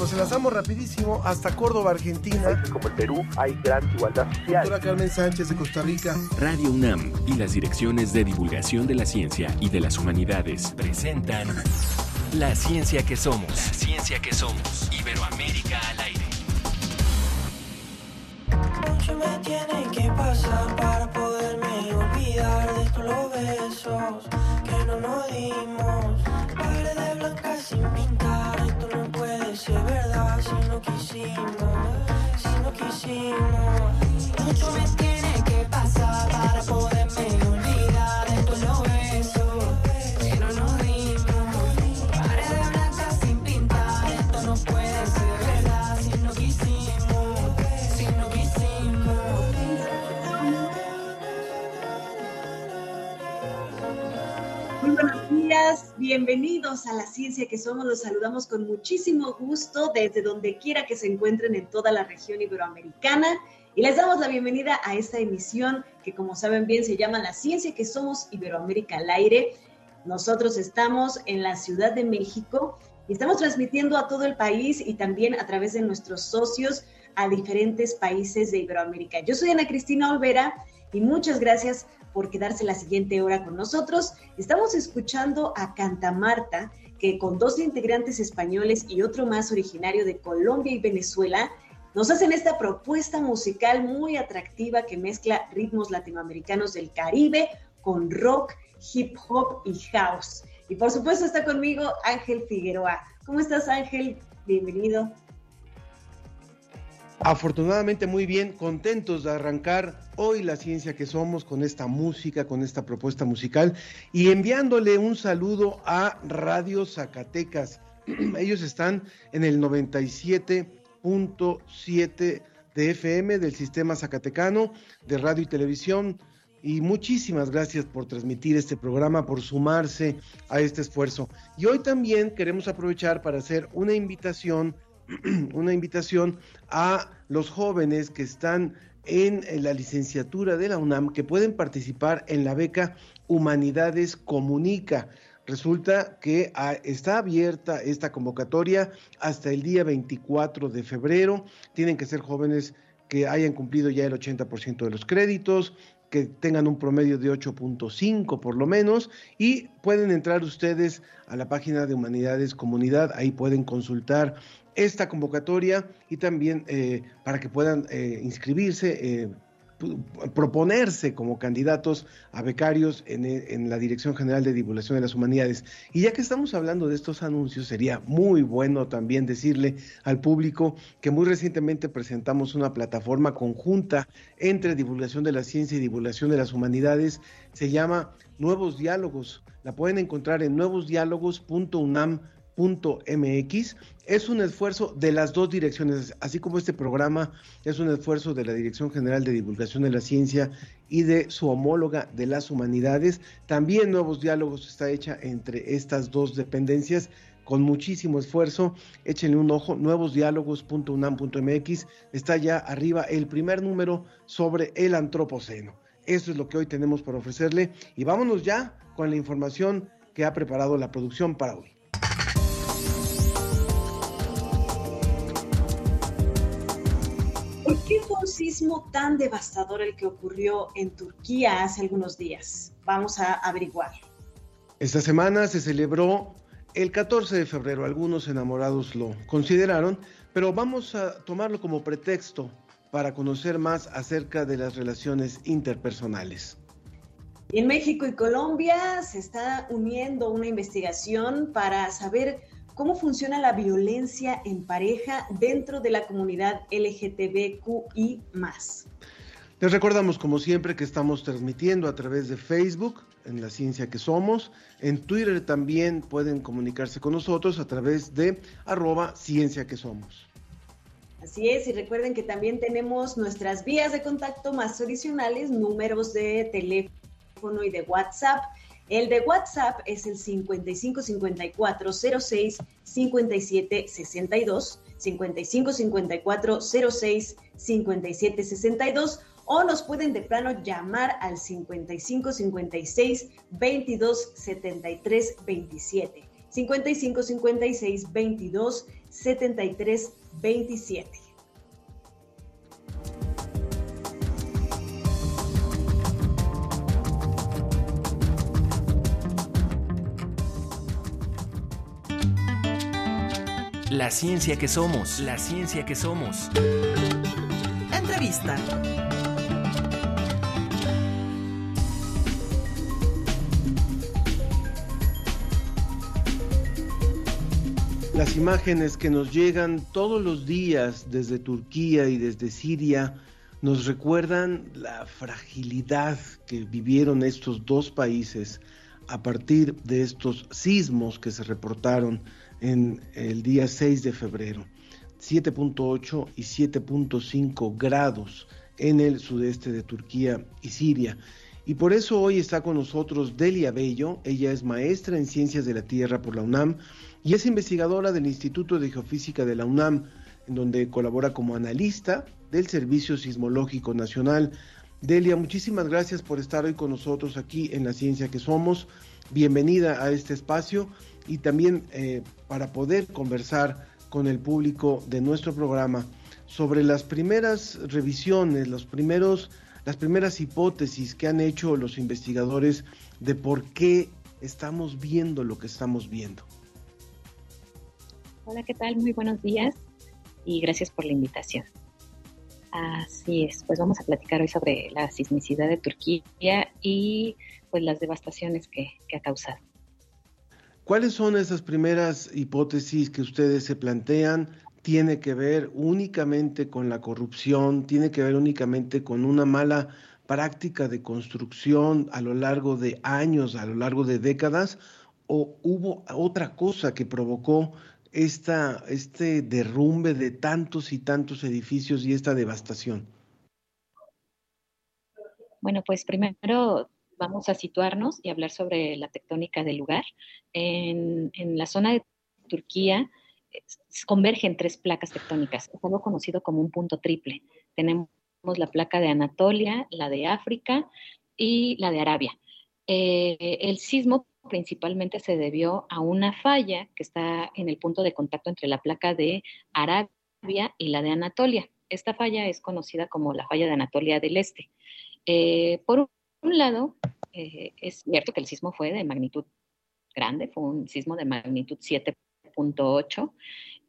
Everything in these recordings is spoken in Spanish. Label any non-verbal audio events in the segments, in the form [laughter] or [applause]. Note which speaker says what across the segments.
Speaker 1: nos enlazamos rapidísimo hasta Córdoba, Argentina.
Speaker 2: Como el Perú hay gran igualdad social.
Speaker 1: Doctora Carmen Sánchez de Costa Rica.
Speaker 3: Radio UNAM y las direcciones de divulgación de la ciencia y de las humanidades presentan La ciencia que somos. La ciencia que somos. Iberoamérica al aire.
Speaker 4: Mucho me tiene que pasar para poderme olvidar de todos los besos que no nos dimos. Paredes blancas sin pintar, esto no ser verdad si no quisimos, si no quisimos. Mucho me tiene que pasar para poderme
Speaker 5: bienvenidos a la ciencia que somos. Los saludamos con muchísimo gusto desde donde quiera que se encuentren en toda la región iberoamericana y les damos la bienvenida a esta emisión que como saben bien se llama La ciencia que somos Iberoamérica al aire. Nosotros estamos en la Ciudad de México y estamos transmitiendo a todo el país y también a través de nuestros socios a diferentes países de Iberoamérica. Yo soy Ana Cristina Olvera y muchas gracias por quedarse la siguiente hora con nosotros. Estamos escuchando a Cantamarta, que con dos integrantes españoles y otro más originario de Colombia y Venezuela, nos hacen esta propuesta musical muy atractiva que mezcla ritmos latinoamericanos del Caribe con rock, hip hop y house. Y por supuesto está conmigo Ángel Figueroa. ¿Cómo estás Ángel? Bienvenido.
Speaker 1: Afortunadamente muy bien, contentos de arrancar hoy la ciencia que somos con esta música, con esta propuesta musical y enviándole un saludo a Radio Zacatecas. [clears throat] Ellos están en el 97.7 de FM del sistema zacatecano de radio y televisión. Y muchísimas gracias por transmitir este programa, por sumarse a este esfuerzo. Y hoy también queremos aprovechar para hacer una invitación [clears throat] una invitación a los jóvenes que están en la licenciatura de la UNAM que pueden participar en la beca Humanidades Comunica. Resulta que ah, está abierta esta convocatoria hasta el día 24 de febrero. Tienen que ser jóvenes que hayan cumplido ya el 80% de los créditos, que tengan un promedio de 8.5 por lo menos y pueden entrar ustedes a la página de Humanidades Comunidad, ahí pueden consultar esta convocatoria y también eh, para que puedan eh, inscribirse, eh, proponerse como candidatos a becarios en, en, la Dirección General de Divulgación de las Humanidades. Y ya que estamos hablando de estos anuncios, sería muy bueno también decirle al público que muy recientemente presentamos una plataforma conjunta entre divulgación de la ciencia y divulgación de las humanidades. Se llama Nuevos Diálogos. La pueden encontrar en nuevosdiálogos.unam.com MX es un esfuerzo de las dos direcciones, así como este programa es un esfuerzo de la Dirección General de Divulgación de la Ciencia y de su homóloga de las humanidades. También Nuevos Diálogos está hecha entre estas dos dependencias con muchísimo esfuerzo. Échenle un ojo, nuevosdiálogos.unam.mx. Está ya arriba el primer número sobre el antropoceno. Eso es lo que hoy tenemos para ofrecerle y vámonos ya con la información que ha preparado la producción para hoy.
Speaker 5: ¿Por qué fue un sismo tan devastador el que ocurrió en Turquía hace algunos días? Vamos a averiguar.
Speaker 1: Esta semana se celebró el 14 de febrero, algunos enamorados lo consideraron, pero vamos a tomarlo como pretexto para conocer más acerca de las relaciones interpersonales.
Speaker 5: En México y Colombia se está uniendo una investigación para saber cómo funciona la violencia en pareja dentro de la comunidad LGTBQI.
Speaker 1: Les recordamos, como siempre, que estamos transmitiendo a través de Facebook, en La Ciencia que Somos. En Twitter también pueden comunicarse con nosotros a través de arroba Ciencia que Somos.
Speaker 5: Así es, y recuerden que también tenemos nuestras vías de contacto más adicionales, números de teléfono y de WhatsApp. El de WhatsApp es el 55 54 06 57 62, 55 54 06 57 62, o nos pueden de plano llamar al 55 56 22 73 27. 55 56 22 73 27.
Speaker 3: La ciencia que somos, la ciencia que somos.
Speaker 6: Entrevista.
Speaker 1: Las imágenes que nos llegan todos los días desde Turquía y desde Siria nos recuerdan la fragilidad que vivieron estos dos países a partir de estos sismos que se reportaron en el día 6 de febrero. 7.8 y 7.5 grados en el sudeste de Turquía y Siria. Y por eso hoy está con nosotros Delia Bello. Ella es maestra en Ciencias de la Tierra por la UNAM y es investigadora del Instituto de Geofísica de la UNAM, en donde colabora como analista del Servicio Sismológico Nacional. Delia, muchísimas gracias por estar hoy con nosotros aquí en La Ciencia que Somos. Bienvenida a este espacio y también eh, para poder conversar con el público de nuestro programa sobre las primeras revisiones, los primeros, las primeras hipótesis que han hecho los investigadores de por qué estamos viendo lo que estamos viendo.
Speaker 7: Hola, ¿qué tal? Muy buenos días y gracias por la invitación. Así es, pues vamos a platicar hoy sobre la sismicidad de Turquía y pues las devastaciones que, que ha causado.
Speaker 1: ¿Cuáles son esas primeras hipótesis que ustedes se plantean? ¿Tiene que ver únicamente con la corrupción? ¿Tiene que ver únicamente con una mala práctica de construcción a lo largo de años, a lo largo de décadas? ¿O hubo otra cosa que provocó este derrumbe de tantos y tantos edificios y esta devastación?
Speaker 7: Bueno, pues primero vamos a situarnos y hablar sobre la tectónica del lugar. En, la zona de Turquía convergen tres placas tectónicas. Es algo conocido como un punto triple. Tenemos la placa de Anatolia, la de África y la de Arabia. Eh, el sismo principalmente se debió a una falla que está en el punto de contacto entre la placa de Arabia y la de Anatolia. Esta falla es conocida como la falla de Anatolia del Este. Eh, por un lado, eh, es cierto que el sismo fue de magnitud grande, fue un sismo de magnitud 7.8,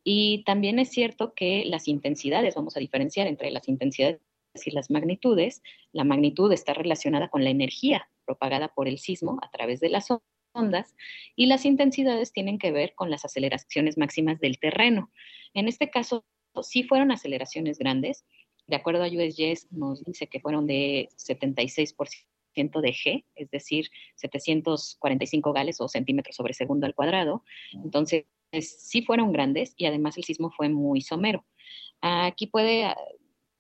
Speaker 7: y también es cierto que las intensidades, vamos a diferenciar entre las intensidades y las magnitudes, la magnitud está relacionada con la energía propagada por el sismo a través de las ondas y las intensidades tienen que ver con las aceleraciones máximas del terreno. En este caso, sí fueron aceleraciones grandes. De acuerdo a USGS, nos dice que fueron de 76% de G, es decir, 745 gales o centímetros sobre segundo al cuadrado. Entonces, sí fueron grandes y además el sismo fue muy somero. Aquí puede ah,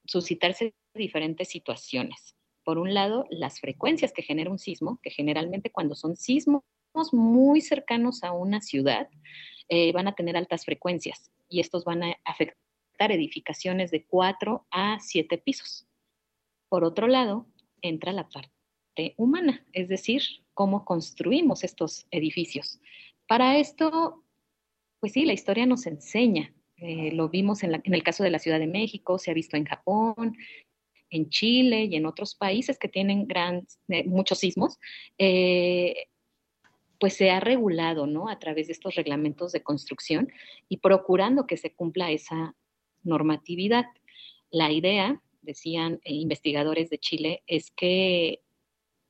Speaker 7: suscitarse diferentes situaciones. Por un lado, las frecuencias que genera un sismo, que generalmente cuando son sismos muy cercanos a una ciudad, eh, van a tener altas frecuencias y estos van a afectar edificaciones de 4 a 7 pisos. Por otro lado, entra la parte humana, es decir, cómo construimos estos edificios. Para esto, pues sí, la historia nos enseña. Eh, lo vimos en, el caso de la Ciudad de México, se ha visto en Japón, en Chile y en otros países que tienen gran, eh, muchos sismos. Eh, pues se ha regulado, ¿no? A través de estos reglamentos de construcción y procurando que se cumpla esa normatividad. La idea, decían investigadores de Chile, es que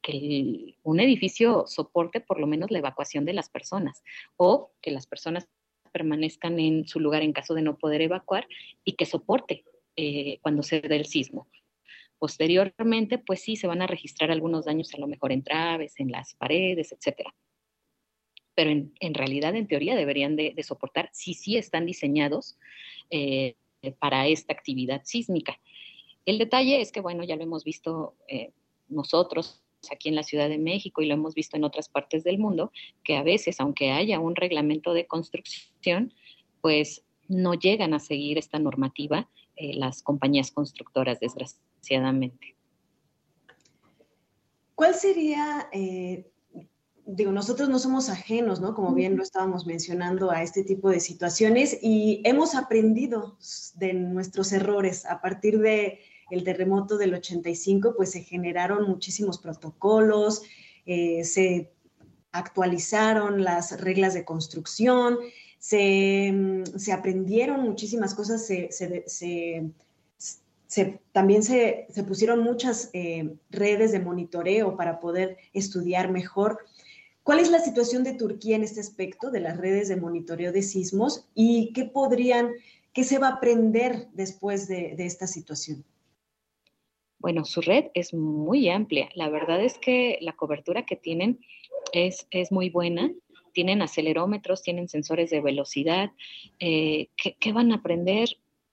Speaker 7: que un edificio soporte por lo menos la evacuación de las personas o que las personas permanezcan en su lugar en caso de no poder evacuar y que soporte eh, cuando se dé el sismo. Posteriormente, pues sí, se van a registrar algunos daños a lo mejor en traves, en las paredes, etcétera. Pero en, realidad, en teoría, deberían de, soportar si sí están diseñados eh, para esta actividad sísmica. El detalle es que, bueno, ya lo hemos visto eh, nosotros aquí en la Ciudad de México y lo hemos visto en otras partes del mundo, que a veces, aunque haya un reglamento de construcción, pues no llegan a seguir esta normativa eh, las compañías constructoras, desgraciadamente.
Speaker 5: ¿Cuál sería, eh, digo, nosotros no somos ajenos, ¿no? Como bien lo estábamos mencionando a este tipo de situaciones y hemos aprendido de nuestros errores a partir de el terremoto del 85, pues se generaron muchísimos protocolos, eh, se actualizaron las reglas de construcción, se, mm, aprendieron muchísimas cosas, también se, pusieron muchas eh, redes de monitoreo para poder estudiar mejor. ¿Cuál es la situación de Turquía en este aspecto de las redes de monitoreo de sismos y qué podrían, qué se va a aprender después de esta situación?
Speaker 7: Bueno, su red es muy amplia. La verdad es que la cobertura que tienen es, es muy buena. Tienen acelerómetros, tienen sensores de velocidad. Eh, ¿qué, van a aprender?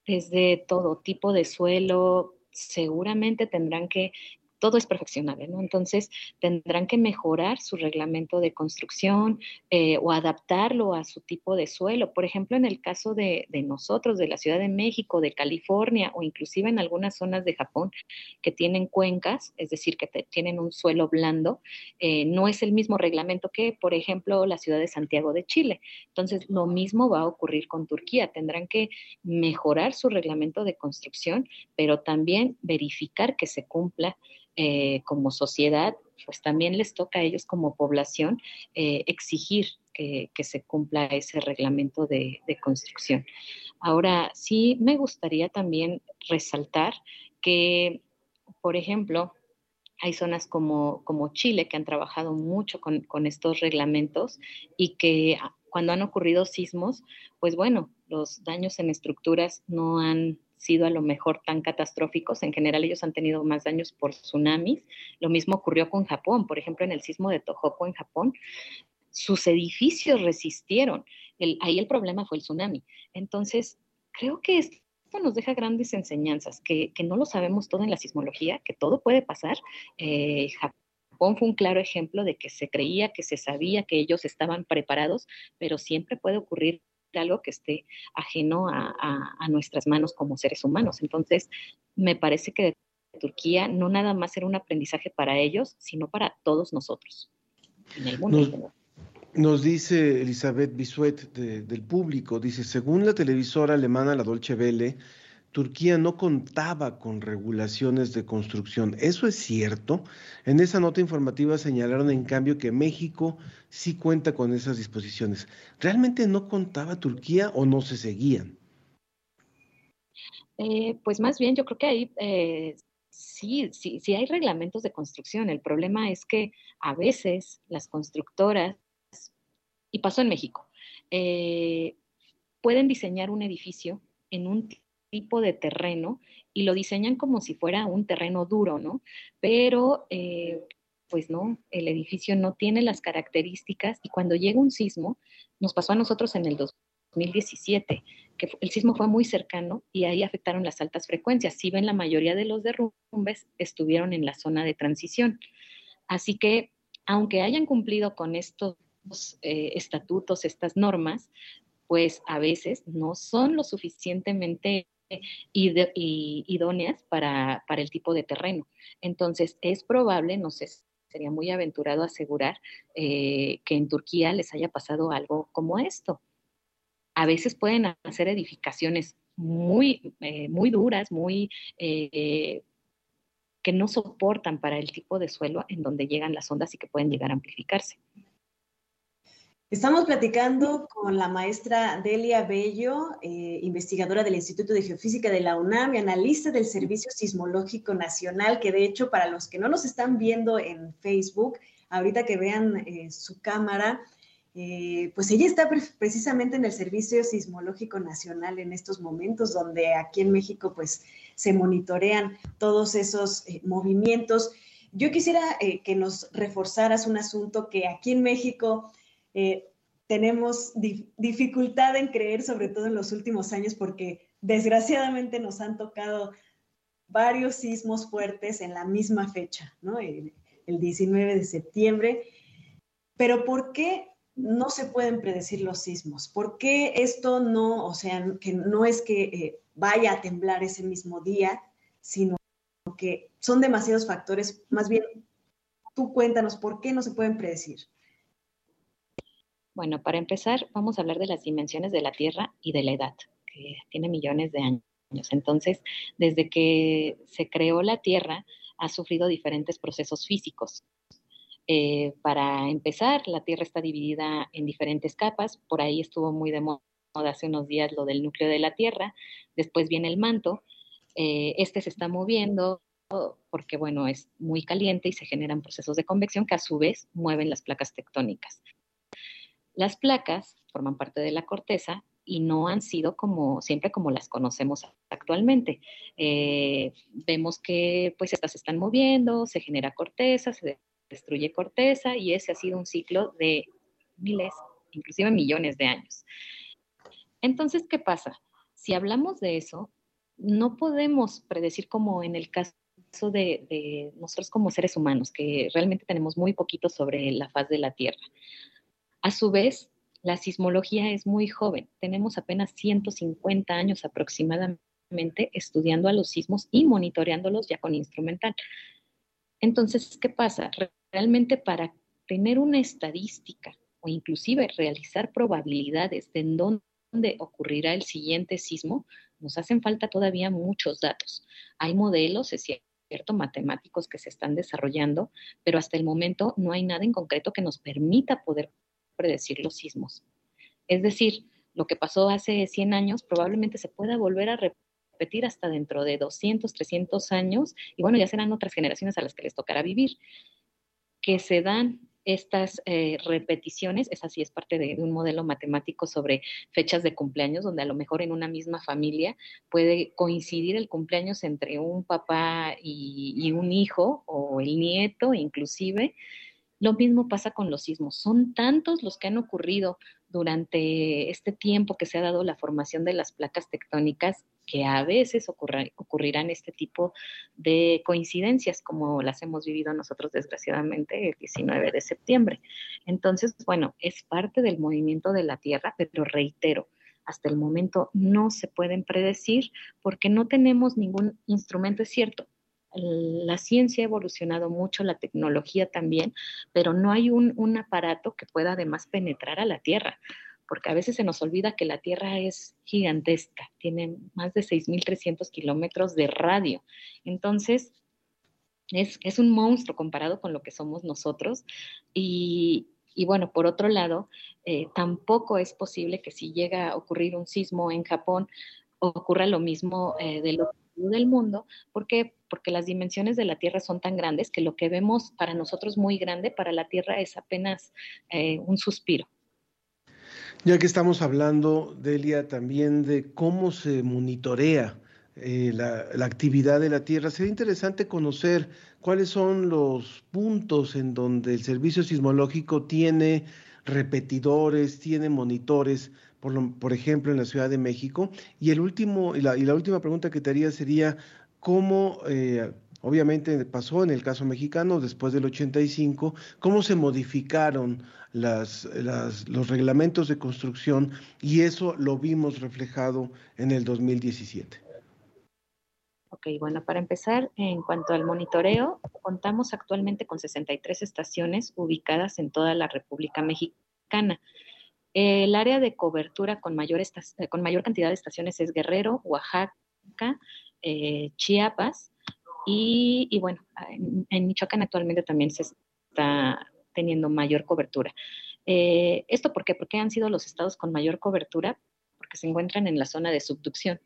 Speaker 7: Desde todo tipo de suelo, seguramente tendrán que todo es perfeccionable, ¿no? Entonces tendrán que mejorar su reglamento de construcción eh, o adaptarlo a su tipo de suelo. Por ejemplo, en el caso de, nosotros, de la Ciudad de México, de California o inclusive en algunas zonas de Japón que tienen cuencas, es decir, que tienen un suelo blando, eh, no es el mismo reglamento que, por ejemplo, la ciudad de Santiago de Chile. Entonces, lo mismo va a ocurrir con Turquía. Tendrán que mejorar su reglamento de construcción, pero también verificar que se cumpla eh, como sociedad, pues también les toca a ellos como población eh, exigir que, se cumpla ese reglamento de, construcción. Ahora, sí me gustaría también resaltar que, por ejemplo, hay zonas como, como Chile que han trabajado mucho con, con estos reglamentos y que cuando han ocurrido sismos, pues bueno, los daños en estructuras no han sido a lo mejor tan catastróficos. En general ellos han tenido más daños por tsunamis. Lo mismo ocurrió con Japón. Por ejemplo, en el sismo de Tohoku en Japón, sus edificios resistieron. ahí el problema fue el tsunami. Entonces, creo que esto nos deja grandes enseñanzas, que, no lo sabemos todo en la sismología, que todo puede pasar. Eh, Japón fue un claro ejemplo de que se creía, que se sabía, que ellos estaban preparados, pero siempre puede ocurrir algo que esté ajeno a, nuestras manos como seres humanos. Entonces, me parece que Turquía no nada más era un aprendizaje para ellos, sino para todos nosotros.
Speaker 1: Nos, dice Elizabeth Bisuet del público, dice, según la televisora alemana La Dolce Welle, Turquía no contaba con regulaciones de construcción. ¿Eso es cierto? En esa nota informativa señalaron en cambio que México sí cuenta con esas disposiciones. ¿Realmente no contaba Turquía o no se seguían?
Speaker 7: Eh, pues más bien yo creo que ahí eh, sí, sí, sí hay reglamentos de construcción. El problema es que a veces las constructoras, y pasó en México, eh, pueden diseñar un edificio en un tipo de terreno y lo diseñan como si fuera un terreno duro, ¿no? Pero, eh, pues no, el edificio no tiene las características y cuando llega un sismo, nos pasó a nosotros en el 2017, que el sismo fue muy cercano y ahí afectaron las altas frecuencias. Si ven, la mayoría de los derrumbes estuvieron en la zona de transición. Así que, aunque hayan cumplido con estos eh, estatutos, estas normas, pues a veces no son lo suficientemente idóneas para, el tipo de terreno. Entonces, es probable, no sé, sería muy aventurado asegurar eh, que en Turquía les haya pasado algo como esto. A veces pueden hacer edificaciones muy, eh, muy duras, muy eh, que no soportan para el tipo de suelo en donde llegan las ondas y que pueden llegar a amplificarse.
Speaker 5: Estamos platicando con la maestra Delia Bello, eh, investigadora del Instituto de Geofísica de la UNAM y analista del Servicio Sismológico Nacional, que de hecho para los que no nos están viendo en Facebook, ahorita que vean eh, su cámara, eh, pues ella está precisamente en el Servicio Sismológico Nacional en estos momentos, donde aquí en México pues se monitorean todos esos movimientos. Yo quisiera que nos reforzaras un asunto que aquí en México eh, tenemos dificultad en creer, sobre todo en los últimos años, porque desgraciadamente nos han tocado varios sismos fuertes en la misma fecha, el, 19 de septiembre. Pero ¿por qué no se pueden predecir los sismos? ¿Por qué esto no, o sea, que no es que eh, vaya a temblar ese mismo día, sino que son demasiados factores? Más bien, tú cuéntanos, ¿por qué no se pueden predecir?
Speaker 7: Bueno, para empezar, vamos a hablar de las dimensiones de la Tierra y de la edad, que tiene millones de años. Entonces, desde que se creó la Tierra, ha sufrido diferentes procesos físicos. Eh, para empezar, la Tierra está dividida en diferentes capas, por ahí estuvo muy de moda hace unos días lo del núcleo de la Tierra, después viene el manto, eh, este se está moviendo porque, bueno, es muy caliente y se generan procesos de convección que a su vez mueven las placas tectónicas. Las placas forman parte de la corteza y no han sido como siempre como las conocemos actualmente. Eh, vemos que pues estas se están moviendo, se genera corteza, se destruye corteza y ese ha sido un ciclo de miles, inclusive millones de años. Entonces, ¿qué pasa? Si hablamos de eso, no podemos predecir como en el caso de, de, nosotros como seres humanos, que realmente tenemos muy poquito sobre la faz de la Tierra. A su vez, la sismología es muy joven. Tenemos apenas 150 años aproximadamente estudiando a los sismos y monitoreándolos ya con instrumental. Entonces, ¿qué pasa? Realmente para tener una estadística o inclusive realizar probabilidades de en dónde ocurrirá el siguiente sismo, nos hacen falta todavía muchos datos. Hay modelos, es cierto, matemáticos que se están desarrollando, pero hasta el momento no hay nada en concreto que nos permita poder predecir los sismos. Es decir, lo que pasó hace 100 años probablemente se pueda volver a repetir hasta dentro de 200, 300 años, y bueno, ya serán otras generaciones a las que les tocará vivir, que se dan estas eh, repeticiones, esa sí es parte de, un modelo matemático sobre fechas de cumpleaños, donde a lo mejor en una misma familia puede coincidir el cumpleaños entre un papá y, y un hijo o el nieto inclusive, lo mismo pasa con los sismos. Son tantos los que han ocurrido durante este tiempo que se ha dado la formación de las placas tectónicas que a veces ocurrirán este tipo de coincidencias como las hemos vivido nosotros desgraciadamente el 19 de septiembre. Entonces, bueno, es parte del movimiento de la Tierra, pero reitero, hasta el momento no se pueden predecir porque no tenemos ningún instrumento, es cierto, la ciencia ha evolucionado mucho, la tecnología también, pero no hay un, aparato que pueda además penetrar a la Tierra, porque a veces se nos olvida que la Tierra es gigantesca, tiene más de 6.300 kilómetros de radio. Entonces, es, un monstruo comparado con lo que somos nosotros. Y, bueno, por otro lado, eh, tampoco es posible que si llega a ocurrir un sismo en Japón, ocurra lo mismo eh, del otro del mundo. ¿Por qué? Porque las dimensiones de la Tierra son tan grandes que lo que vemos para nosotros muy grande, para la Tierra es apenas eh, un suspiro.
Speaker 1: Ya que estamos hablando, Delia, también de cómo se monitorea eh, la, la, actividad de la Tierra, sería interesante conocer cuáles son los puntos en donde el servicio sismológico tiene repetidores, tiene monitores por, ejemplo, en la Ciudad de México. Y, el último, y, la, última pregunta que te haría sería, ¿cómo, eh, obviamente pasó en el caso mexicano después del 85, cómo se modificaron las, los reglamentos de construcción y eso lo vimos reflejado en el 2017?
Speaker 7: Ok, bueno, para empezar, en cuanto al monitoreo, contamos actualmente con 63 estaciones ubicadas en toda la República Mexicana. El área de cobertura con mayor, eh, con mayor cantidad de estaciones es Guerrero, Oaxaca, eh, Chiapas y, bueno, en, Michoacán actualmente también se está teniendo mayor cobertura. Eh, ¿Esto por qué? Porque han sido los estados con mayor cobertura porque se encuentran en la zona de subducción,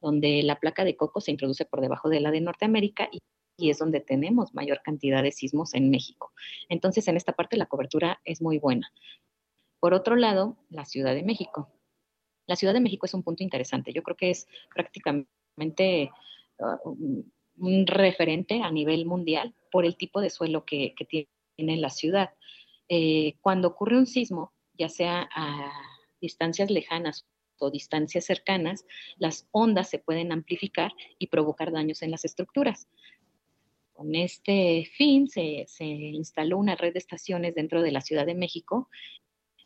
Speaker 7: donde la placa de coco se introduce por debajo de la de Norteamérica y, y es donde tenemos mayor cantidad de sismos en México. Entonces, en esta parte la cobertura es muy buena. Por otro lado, la Ciudad de México. La Ciudad de México es un punto interesante. Yo creo que es prácticamente uh, un referente a nivel mundial por el tipo de suelo que, tiene la ciudad. Eh, cuando ocurre un sismo, ya sea a distancias lejanas o distancias cercanas, las ondas se pueden amplificar y provocar daños en las estructuras. Con este fin se, instaló una red de estaciones dentro de la Ciudad de México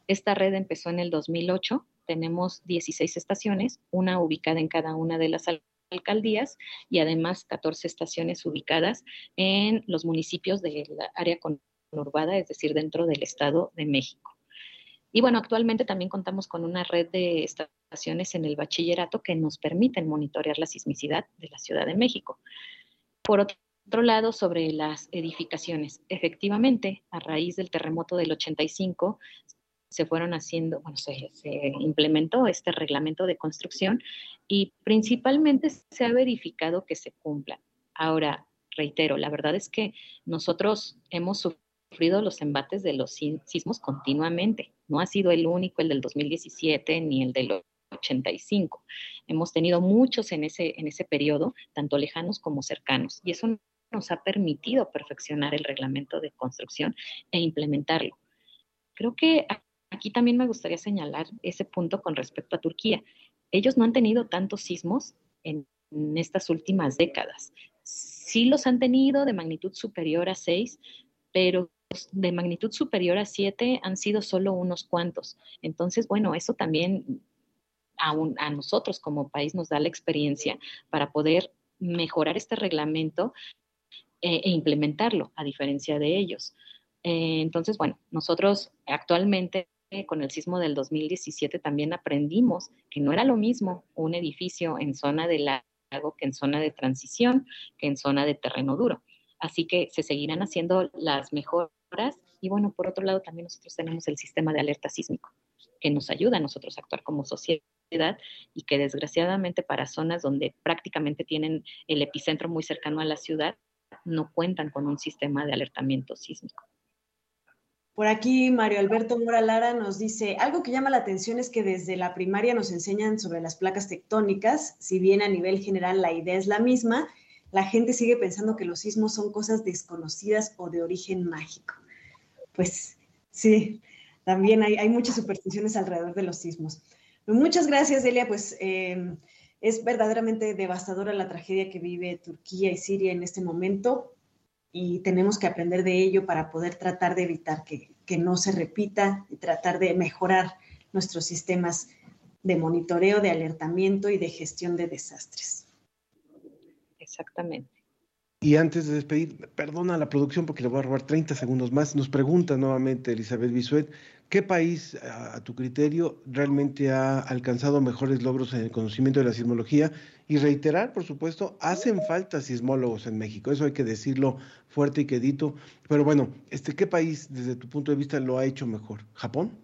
Speaker 7: esta red empezó en el 2008, tenemos 16 estaciones, una ubicada en cada una de las alcaldías y además 14 estaciones ubicadas en los municipios del área conurbada, es decir, dentro del Estado de México. Y bueno, actualmente también contamos con una red de estaciones en el bachillerato que nos permiten monitorear la sismicidad de la Ciudad de México. Por otro lado, sobre las edificaciones, efectivamente, a raíz del terremoto del 85, se fueron haciendo, bueno, se, implementó este reglamento de construcción y principalmente se ha verificado que se cumplan. Ahora, reitero, la verdad es que nosotros hemos sufrido los embates de los sismos continuamente. No ha sido el único, el del 2017, ni el del 85. Hemos tenido muchos en ese, en ese periodo, tanto lejanos como cercanos, y eso nos ha permitido perfeccionar el reglamento de construcción e implementarlo. Creo que aquí también me gustaría señalar ese punto con respecto a Turquía. Ellos no han tenido tantos sismos en, estas últimas décadas. Sí los han tenido de magnitud superior a 6, pero de magnitud superior a 7 han sido solo unos cuantos. Entonces, bueno, eso también a, a, nosotros como país nos da la experiencia para poder mejorar este reglamento eh, e implementarlo, a diferencia de ellos. Eh, entonces, bueno, nosotros actualmente eh, con el sismo del 2017 también aprendimos que no era lo mismo un edificio en zona de lago que en zona de transición, que en zona de terreno duro. Así que se seguirán haciendo las mejoras y bueno, por otro lado también nosotros tenemos el sistema de alerta sísmico que nos ayuda a nosotros a actuar como sociedad y que desgraciadamente para zonas donde prácticamente tienen el epicentro muy cercano a la ciudad, no cuentan con un sistema de alertamiento sísmico.
Speaker 5: Por aquí Mario Alberto Mora Lara nos dice, algo que llama la atención es que desde la primaria nos enseñan sobre las placas tectónicas, si bien a nivel general la idea es la misma, la gente sigue pensando que los sismos son cosas desconocidas o de origen mágico. Pues sí, también hay, muchas supersticiones alrededor de los sismos. Muchas gracias, Delia. Pues eh, es verdaderamente devastadora la tragedia que vive Turquía y Siria en este momento y tenemos que aprender de ello para poder tratar de evitar que, que no se repita y tratar de mejorar nuestros sistemas de monitoreo, de alertamiento y de gestión de desastres.
Speaker 7: Exactamente.
Speaker 1: Y antes de despedir, perdona a la producción porque le voy a robar 30 segundos más. Nos pregunta nuevamente Elizabeth Bisuet, ¿qué país, a, tu criterio, realmente ha alcanzado mejores logros en el conocimiento de la sismología? Y reiterar, por supuesto, hacen falta sismólogos en México, eso hay que decirlo fuerte y quedito. Pero bueno, este, ¿qué país, desde tu punto de vista, lo ha hecho mejor? ¿Japón?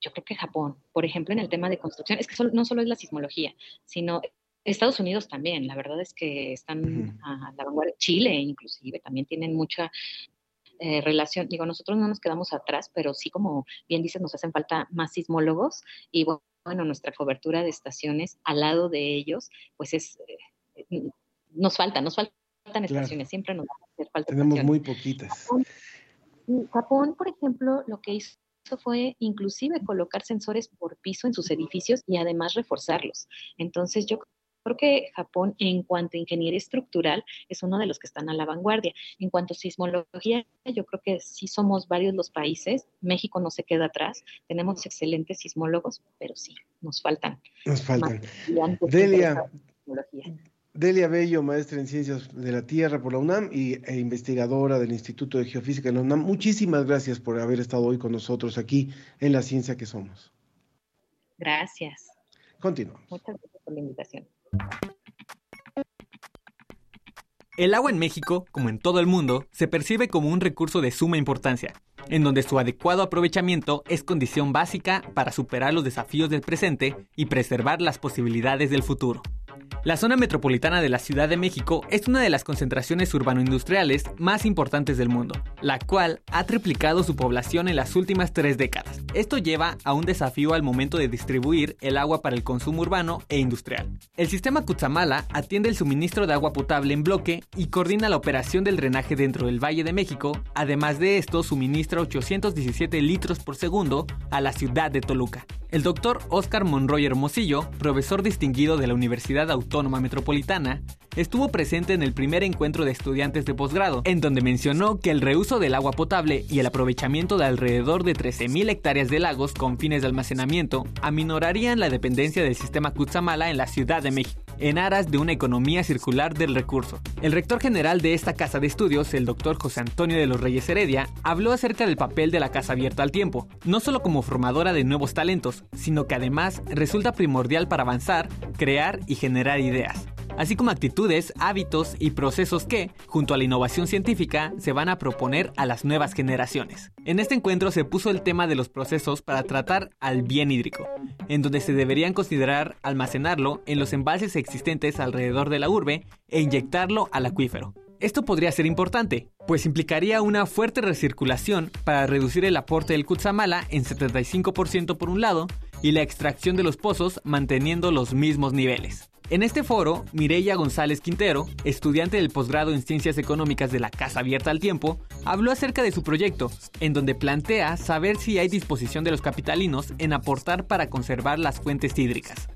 Speaker 7: Yo creo que Japón, por ejemplo, en el tema de construcción, es que solo, no solo es la sismología, sino Estados Unidos también, la verdad es que están uh -huh. a la vanguardia. Chile, inclusive, también tienen mucha eh, relación. Digo, nosotros no nos quedamos atrás, pero sí, como bien dices, nos hacen falta más sismólogos y bueno, nuestra cobertura de estaciones al lado de ellos, pues es, eh, nos falta, nos faltan claro. estaciones, siempre nos va a hacer falta.
Speaker 1: Tenemos estaciones. muy poquitas.
Speaker 7: Japón, Japón, por ejemplo, lo que hizo fue inclusive colocar sensores por piso en sus edificios y además reforzarlos. Entonces yo Creo que Japón, en cuanto a ingeniería estructural, es uno de los que están a la vanguardia. En cuanto a sismología, yo creo que sí somos varios los países. México no se queda atrás. Tenemos excelentes sismólogos, pero sí, nos faltan.
Speaker 1: Nos faltan. Delia, Delia Bello, maestra en Ciencias de la Tierra por la UNAM y, e investigadora del Instituto de Geofísica de la UNAM. Muchísimas gracias por haber estado hoy con nosotros aquí en La Ciencia que Somos.
Speaker 7: Gracias.
Speaker 1: Continuamos.
Speaker 7: Muchas gracias por la invitación.
Speaker 6: El agua en México, como en todo el mundo, se percibe como un recurso de suma importancia, en donde su adecuado aprovechamiento es condición básica para superar los desafíos del presente y preservar las posibilidades del futuro. La zona metropolitana de la Ciudad de México es una de las concentraciones urbano-industriales más importantes del mundo, la cual ha triplicado su población en las últimas tres décadas. Esto lleva a un desafío al momento de distribuir el agua para el consumo urbano e industrial. El sistema Cutzamala atiende el suministro de agua potable en bloque y coordina la operación del drenaje dentro del Valle de México. Además de esto, suministra 817 litros por segundo a la ciudad de Toluca. El doctor Oscar Monroy Hermosillo, profesor distinguido de la Universidad Autónoma Metropolitana, estuvo presente en el primer encuentro de estudiantes de posgrado, en donde mencionó que el reuso del agua potable y el aprovechamiento de alrededor de 13.000 hectáreas de lagos con fines de almacenamiento aminorarían la dependencia del sistema Cutzamala en la Ciudad de México. en aras de una economía circular del recurso. El rector general de esta casa de estudios, el doctor José Antonio de los Reyes Heredia, habló acerca del papel de la casa abierta al tiempo, no solo como formadora de nuevos talentos, sino que además resulta primordial para avanzar, crear y generar ideas así como actitudes, hábitos y procesos que, junto a la innovación científica, se van a proponer a las nuevas generaciones. En este encuentro se puso el tema de los procesos para tratar al bien hídrico, en donde se deberían considerar almacenarlo en los embalses existentes alrededor de la urbe e inyectarlo al acuífero. Esto podría ser importante, pues implicaría una fuerte recirculación para reducir el aporte del Kutsamala en 75% por un lado y la extracción de los pozos manteniendo los mismos niveles. En este foro, Mireya González Quintero, estudiante del posgrado en Ciencias Económicas de la Casa Abierta al Tiempo, habló acerca de su proyecto, en donde plantea saber si hay disposición de los capitalinos en aportar para conservar las fuentes hídricas.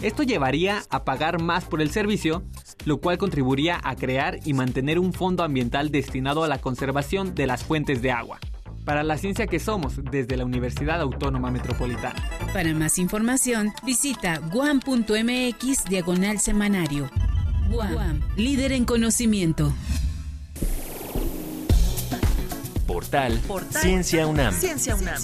Speaker 6: Esto llevaría a pagar más por el servicio, lo cual contribuiría a crear y mantener un fondo ambiental destinado a la conservación de las fuentes de agua para la ciencia que somos desde la Universidad Autónoma Metropolitana.
Speaker 8: Para más información, visita guam.mx diagonal semanario. Guam, líder en conocimiento.
Speaker 3: Portal, Portal Ciencia UNAM. Ciencia UNAM.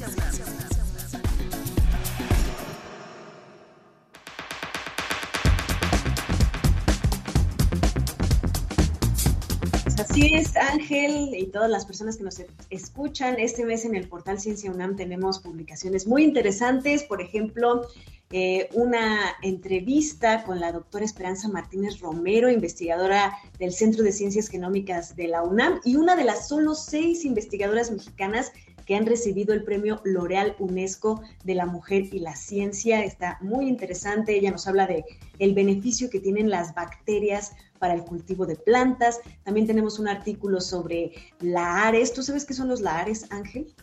Speaker 5: Así es, Ángel y todas las personas que nos escuchan. Este mes en el portal Ciencia UNAM tenemos publicaciones muy interesantes. Por ejemplo, eh, una entrevista con la doctora Esperanza Martínez Romero, investigadora del Centro de Ciencias Genómicas de la UNAM y una de las solo seis investigadoras mexicanas que han recibido el premio L'Oreal UNESCO de la Mujer y la Ciencia. Está muy interesante. Ella nos habla de el beneficio que tienen las bacterias para el cultivo de plantas. También tenemos un artículo sobre lahares. ¿Tú sabes qué son los lahares, Ángel?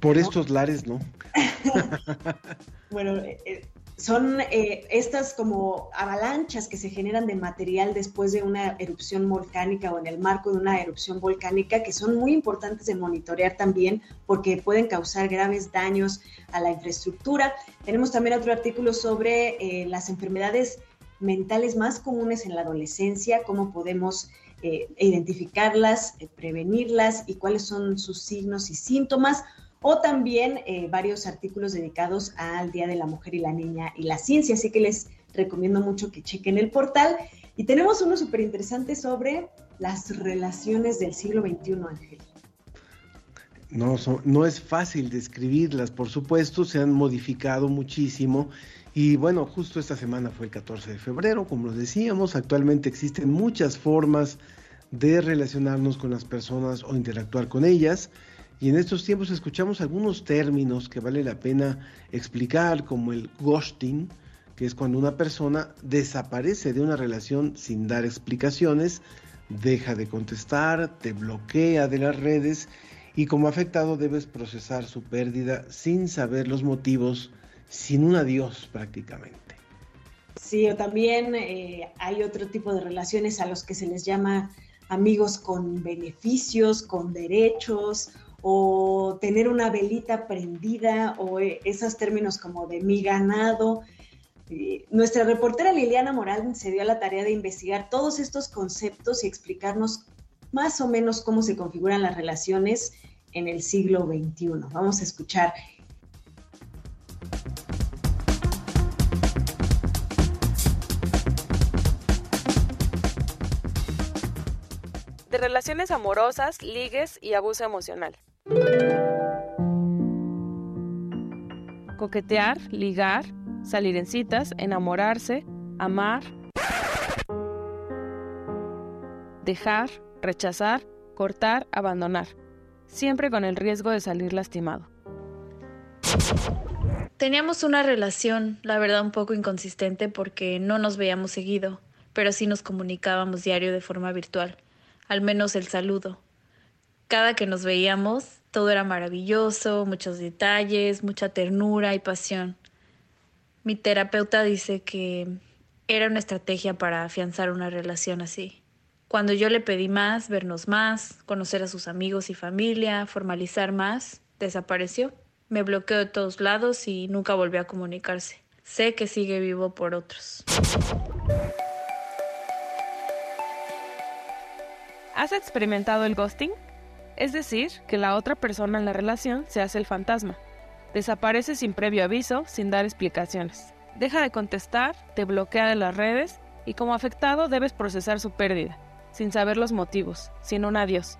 Speaker 1: Por estos lares, ¿no? [laughs]
Speaker 5: bueno, eh, eh, son eh, estas como avalanchas que se generan de material después de una erupción volcánica o en el marco de una erupción volcánica que son muy importantes de monitorear también porque pueden causar graves daños a la infraestructura. Tenemos también otro artículo sobre eh, las enfermedades mentales más comunes en la adolescencia, cómo podemos eh, identificarlas, prevenirlas y cuáles son sus signos y síntomas o también eh, varios artículos dedicados al Día de la Mujer y la Niña y la Ciencia. Así que les recomiendo mucho que chequen el portal. Y tenemos uno súper interesante sobre las relaciones del siglo XXI, Ángel.
Speaker 1: No, no es fácil describirlas, por supuesto, se han modificado muchísimo. Y bueno, justo esta semana fue el 14 de febrero, como lo decíamos, actualmente existen muchas formas de relacionarnos con las personas o interactuar con ellas. Y en estos tiempos escuchamos algunos términos que vale la pena explicar, como el ghosting, que es cuando una persona desaparece de una relación sin dar explicaciones, deja de contestar, te bloquea de las redes y como afectado debes procesar su pérdida sin saber los motivos, sin un adiós prácticamente.
Speaker 5: Sí, o también eh, hay otro tipo de relaciones a los que se les llama amigos con beneficios, con derechos o tener una velita prendida o eh, esos términos como de mi ganado. Eh, nuestra reportera Liliana Moral se dio a la tarea de investigar todos estos conceptos y explicarnos más o menos cómo se configuran las relaciones en el siglo XXI. Vamos a escuchar.
Speaker 9: De relaciones amorosas, ligues y abuso emocional. Coquetear, ligar, salir en citas, enamorarse, amar, dejar, rechazar, cortar, abandonar, siempre con el riesgo de salir lastimado.
Speaker 10: Teníamos una relación, la verdad, un poco inconsistente porque no nos veíamos seguido, pero sí nos comunicábamos diario de forma virtual, al menos el saludo. Cada que nos veíamos, todo era maravilloso, muchos detalles, mucha ternura y pasión. Mi terapeuta dice que era una estrategia para afianzar una relación así. Cuando yo le pedí más, vernos más, conocer a sus amigos y familia, formalizar más, desapareció. Me bloqueó de todos lados y nunca volvió a comunicarse. sé que sigue vivo por otros.
Speaker 9: ¿Has experimentado el ghosting? Es decir, que la otra persona en la relación se hace el fantasma. Desaparece sin previo aviso, sin dar explicaciones. Deja de contestar, te bloquea de las redes y como afectado debes procesar su pérdida, sin saber los motivos, sin un adiós.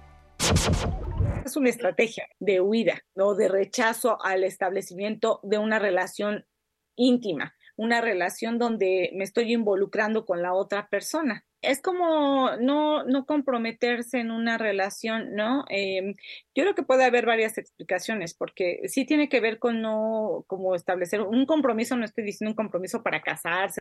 Speaker 11: Es una estrategia de huida, ¿no? de rechazo al establecimiento de una relación íntima, una relación donde me estoy involucrando con la otra persona es como no, no comprometerse en una relación, ¿no? Em, yo creo que puede haber varias explicaciones, porque sí tiene que ver con no, como establecer un compromiso, no estoy diciendo un compromiso para casarse,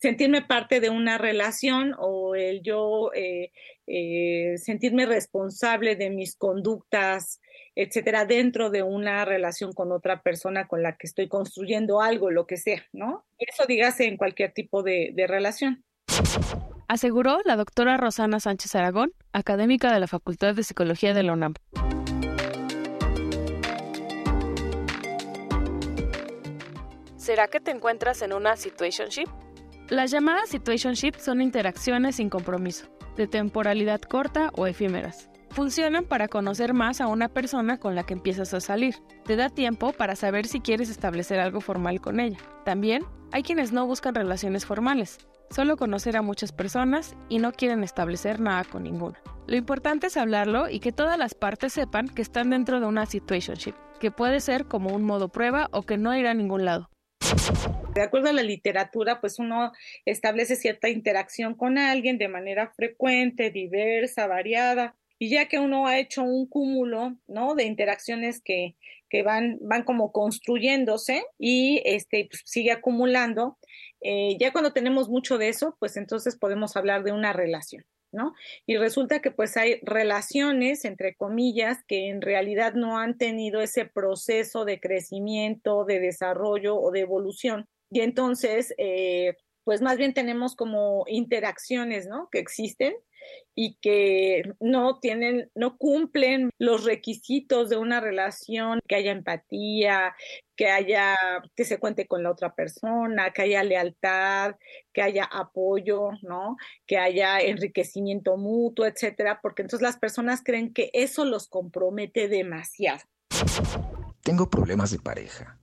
Speaker 11: sentirme parte de una relación o el yo eh, eh, sentirme responsable de mis conductas, etcétera, dentro de una relación con otra persona con la que estoy construyendo algo, lo que sea, ¿no? Eso dígase en cualquier tipo de relación
Speaker 9: aseguró la doctora Rosana Sánchez Aragón, académica de la Facultad de Psicología de la UNAM. ¿Será que te encuentras en una situationship? Las llamadas situationship son interacciones sin compromiso, de temporalidad corta o efímeras. Funcionan para conocer más a una persona con la que empiezas a salir. Te da tiempo para saber si quieres establecer algo formal con ella. También hay quienes no buscan relaciones formales, solo conocer a muchas personas y no quieren establecer nada con ninguna. Lo importante es hablarlo y que todas las partes sepan que están dentro de una situationship, que puede ser como un modo prueba o que no irá a ningún lado.
Speaker 11: De acuerdo a la literatura, pues uno establece cierta interacción con alguien de manera frecuente, diversa, variada, y ya que uno ha hecho un cúmulo, ¿no? De interacciones que, que van, van como construyéndose y este, pues, sigue acumulando, eh, ya cuando tenemos mucho de eso, pues entonces podemos hablar de una relación. ¿No? Y resulta que pues hay relaciones, entre comillas, que en realidad no han tenido ese proceso de crecimiento, de desarrollo o de evolución. Y entonces, eh, pues más bien tenemos como interacciones, ¿no? Que existen y que no tienen, no cumplen los requisitos de una relación, que haya empatía, que haya, que se cuente con la otra persona, que haya lealtad, que haya apoyo, ¿no? Que haya enriquecimiento mutuo, etcétera, porque entonces las personas creen que eso los compromete demasiado.
Speaker 12: Tengo problemas de pareja.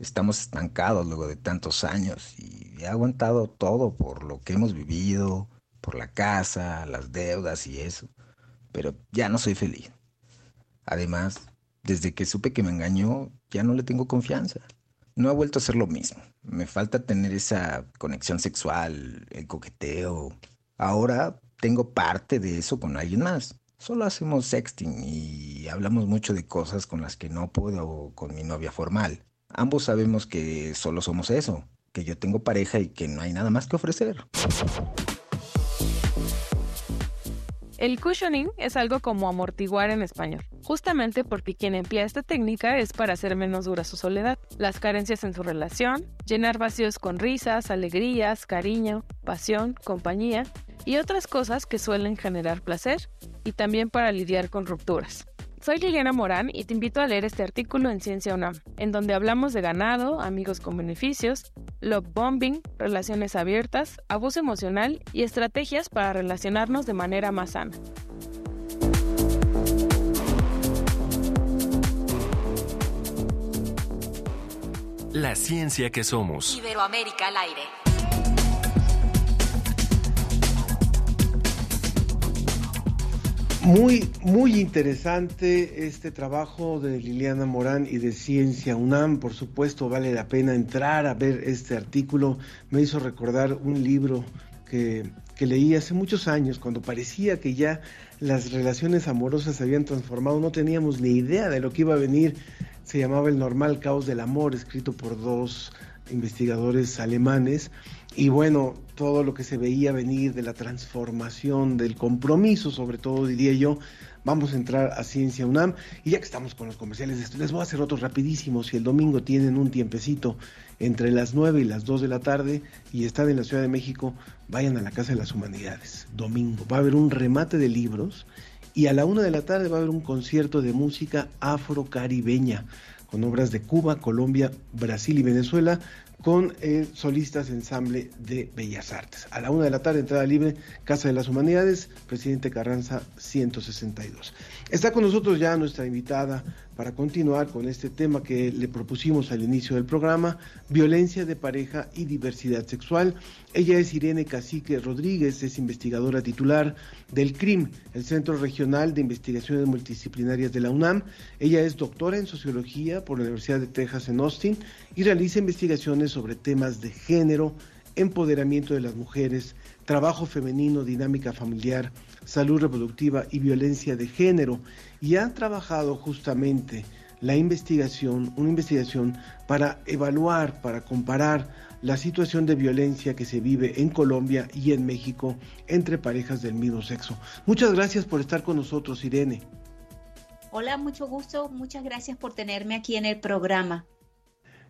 Speaker 12: Estamos estancados luego de tantos años y he aguantado todo por lo que hemos vivido, por la casa, las deudas y eso, pero ya no soy feliz. Además, desde que supe que me engañó, ya no le tengo confianza. No ha vuelto a ser lo mismo. Me falta tener esa conexión sexual, el coqueteo. Ahora tengo parte de eso con alguien más. Solo hacemos sexting y hablamos mucho de cosas con las que no puedo con mi novia formal. Ambos sabemos que solo somos eso, que yo tengo pareja y que no hay nada más que ofrecer.
Speaker 9: El cushioning es algo como amortiguar en español, justamente porque quien emplea esta técnica es para hacer menos dura su soledad, las carencias en su relación, llenar vacíos con risas, alegrías, cariño, pasión, compañía y otras cosas que suelen generar placer, y también para lidiar con rupturas. Soy Liliana Morán y te invito a leer este artículo en Ciencia UNAM, en donde hablamos de ganado, amigos con beneficios, love bombing, relaciones abiertas, abuso emocional y estrategias para relacionarnos de manera más sana.
Speaker 3: La ciencia que somos.
Speaker 8: Iberoamérica al aire.
Speaker 1: Muy, muy interesante este trabajo de Liliana Morán y de Ciencia UNAM. Por supuesto, vale la pena entrar a ver este artículo. Me hizo recordar un libro que, que leí hace muchos años, cuando parecía que ya las relaciones amorosas se habían transformado. No teníamos ni idea de lo que iba a venir. Se llamaba El normal caos del amor, escrito por dos investigadores alemanes y bueno, todo lo que se veía venir de la transformación, del compromiso, sobre todo diría yo, vamos a entrar a Ciencia UNAM y ya que estamos con los comerciales, les voy a hacer otros rapidísimos. Si el domingo tienen un tiempecito entre las 9 y las 2 de la tarde y están en la Ciudad de México, vayan a la Casa de las Humanidades. Domingo va a haber un remate de libros y a la 1 de la tarde va a haber un concierto de música afrocaribeña con obras de Cuba, Colombia, Brasil y Venezuela con el Solistas Ensamble de Bellas Artes. A la una de la tarde, entrada libre, Casa de las Humanidades, Presidente Carranza 162. Está con nosotros ya nuestra invitada para continuar con este tema que le propusimos al inicio del programa, violencia de pareja y diversidad sexual. Ella es Irene Cacique Rodríguez, es investigadora titular del CRIM, el Centro Regional de Investigaciones Multidisciplinarias de la UNAM. Ella es doctora en sociología por la Universidad de Texas en Austin y realiza investigaciones sobre temas de género, empoderamiento de las mujeres, trabajo femenino, dinámica familiar, salud reproductiva y violencia de género y han trabajado justamente la investigación, una investigación para evaluar, para comparar la situación de violencia que se vive en Colombia y en México entre parejas del mismo sexo. Muchas gracias por estar con nosotros, Irene.
Speaker 13: Hola, mucho gusto. Muchas gracias por tenerme aquí en el programa.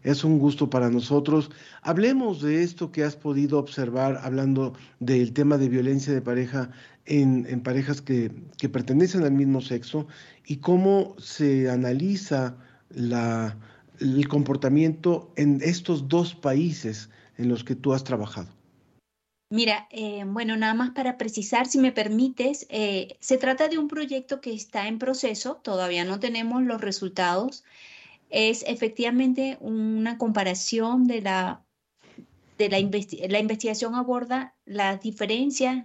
Speaker 1: Es un gusto para nosotros. Hablemos de esto que has podido observar hablando del tema de violencia de pareja en, parejas que, pertenecen al mismo sexo y cómo se analiza la, el comportamiento en estos dos países en los que tú has trabajado.
Speaker 13: Mira, eh, bueno, nada más para precisar, si me permites, eh, se trata de un proyecto que está en proceso, todavía no tenemos los resultados es efectivamente una comparación de la, de la, la investigación aborda las diferencias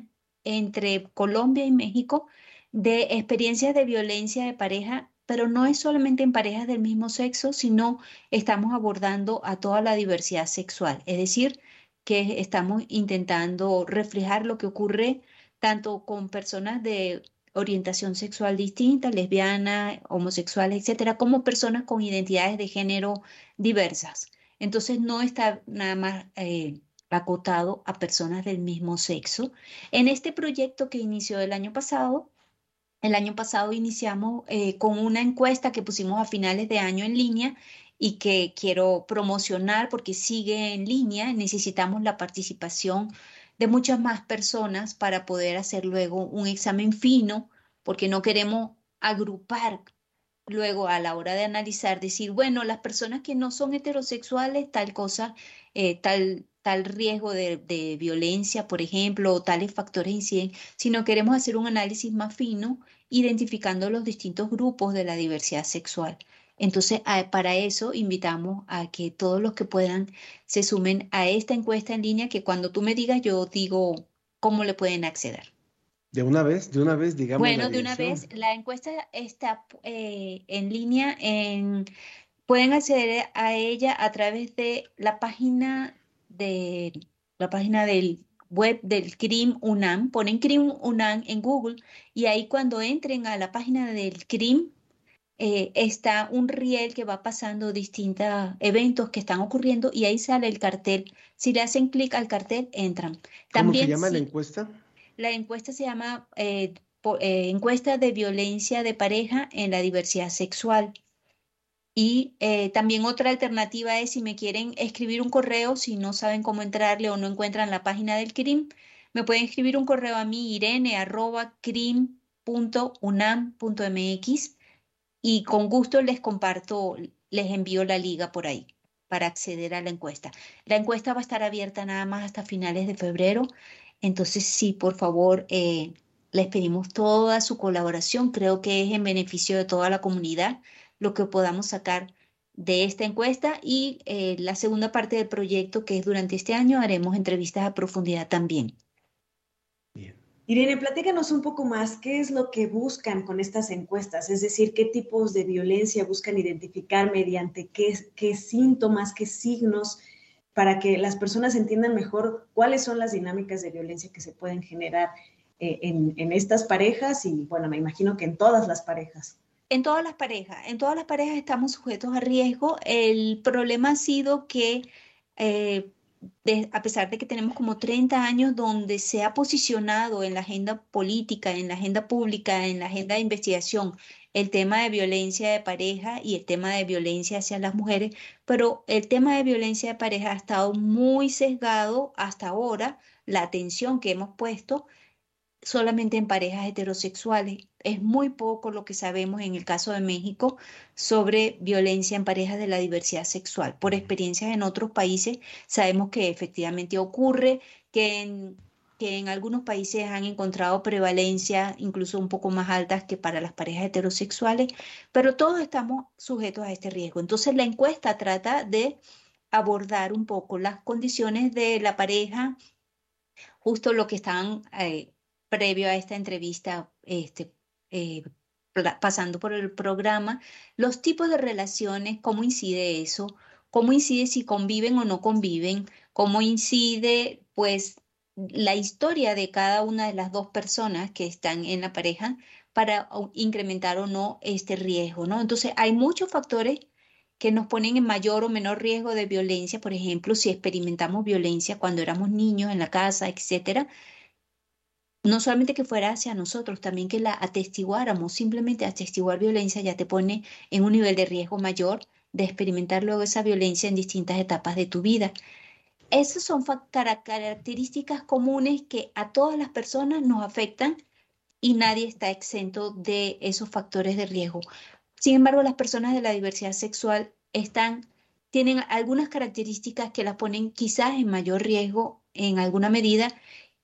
Speaker 13: entre Colombia y México de experiencias de violencia de pareja, pero no es solamente en parejas del mismo sexo, sino estamos abordando a toda la diversidad sexual, es decir, que estamos intentando reflejar lo que ocurre tanto con personas de orientación sexual distinta, lesbiana, homosexual, etcétera, como personas con identidades de género diversas. Entonces no está nada más eh, acotado a personas del mismo sexo. En este proyecto que inició el año pasado, el año pasado iniciamos eh, con una encuesta que pusimos a finales de año en línea y que quiero promocionar porque sigue en línea. Necesitamos la participación de muchas más personas para poder hacer luego un examen fino, porque no queremos agrupar luego a la hora de analizar, decir, bueno, las personas que no son heterosexuales, tal cosa, eh, tal, tal riesgo de, de, violencia, por ejemplo, o tales factores inciden, sino queremos hacer un análisis más fino, identificando los distintos grupos de la diversidad sexual. Entonces, para eso invitamos a que todos los que puedan se sumen a esta encuesta en línea que cuando tú me digas, yo digo cómo le pueden acceder.
Speaker 1: De una vez, de una vez, digamos.
Speaker 13: Bueno, de una vez, la encuesta está eh, en línea, en, pueden acceder a ella a través de la página de la página del web del CRIM UNAM, ponen CRIM UNAM en Google y ahí cuando entren a la página del CRIM eh, está un riel que va pasando distintos eventos que están ocurriendo y ahí sale el cartel. Si le hacen clic al cartel, entran.
Speaker 1: ¿Cómo se llama la encuesta?
Speaker 13: La encuesta se llama eh, eh, Encuesta de Violencia de Pareja en la Diversidad Sexual. Y también otra alternativa es si me quieren escribir un correo, si no saben cómo entrarle o no encuentran la página del CRIM, me pueden escribir un correo a mí, irene.crim.unam.mx y con gusto les comparto, les envío la liga por ahí para acceder a la encuesta. La encuesta va a estar abierta nada más hasta finales de febrero, entonces sí, por favor, eh, les pedimos toda su colaboración, creo que es en beneficio de toda la comunidad lo que podamos sacar de esta encuesta y eh, la segunda parte del proyecto, que es durante este año, haremos entrevistas a profundidad también.
Speaker 5: Irene, platícanos un poco más, ¿qué es lo que buscan con estas encuestas? Es decir, ¿qué tipos de violencia buscan identificar mediante qué, qué síntomas, qué signos, para que las personas entiendan mejor cuáles son las dinámicas de violencia que se pueden generar eh, en, en estas parejas y, bueno, me imagino que en todas las parejas?
Speaker 13: En todas las parejas, en todas las parejas estamos sujetos a riesgo. El problema ha sido que eh, a pesar de que tenemos como 30 años donde se ha posicionado en la agenda política, en la agenda pública, en la agenda de investigación, el tema de violencia de pareja y el tema de violencia hacia las mujeres, pero el tema de violencia de pareja ha estado muy sesgado hasta ahora, la atención que hemos puesto solamente en parejas heterosexuales. Es muy poco lo que sabemos en el caso de México sobre violencia en parejas de la diversidad sexual. Por experiencias en otros países sabemos que efectivamente ocurre, que en, que en algunos países han encontrado prevalencia incluso un poco más altas que para las parejas heterosexuales, pero todos estamos sujetos a este riesgo. Entonces la encuesta trata de abordar un poco las condiciones de la pareja, justo lo que estaban eh, previo a esta entrevista, este, eh, pasando por el programa, los tipos de relaciones, cómo incide eso, cómo incide si conviven o no conviven, cómo incide pues la historia de cada una de las dos personas que están en la pareja para incrementar o no este riesgo, ¿no? Entonces hay muchos factores que nos ponen en mayor o menor riesgo de violencia, por ejemplo, si experimentamos violencia cuando éramos niños en la casa, etcétera, no solamente que fuera hacia nosotros, también que la atestiguáramos, simplemente atestiguar violencia ya te pone en un nivel de riesgo mayor de experimentar luego esa violencia en distintas etapas de tu vida. Esas son características comunes que a todas las personas nos afectan y nadie está exento de esos factores de riesgo. Sin embargo, las personas de la diversidad sexual están, tienen algunas características que las ponen quizás en mayor riesgo en alguna medida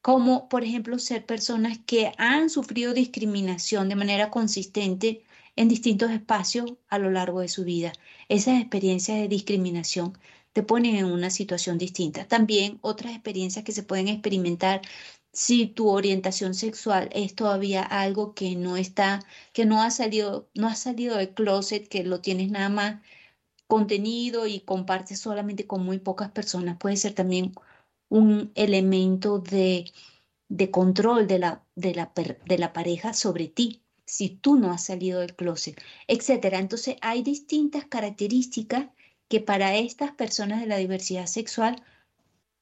Speaker 13: como por ejemplo ser personas que han sufrido discriminación de manera consistente en distintos espacios a lo largo de su vida. Esas experiencias de discriminación te ponen en una situación distinta. También otras experiencias que se pueden experimentar si tu orientación sexual es todavía algo que no está, que no ha salido, no ha salido del closet, que lo tienes nada más contenido y compartes solamente con muy pocas personas, puede ser también un elemento de, control de la, de, la, de la pareja sobre ti si tú no has salido del closet, etcétera. Entonces hay distintas características que para estas personas de la diversidad sexual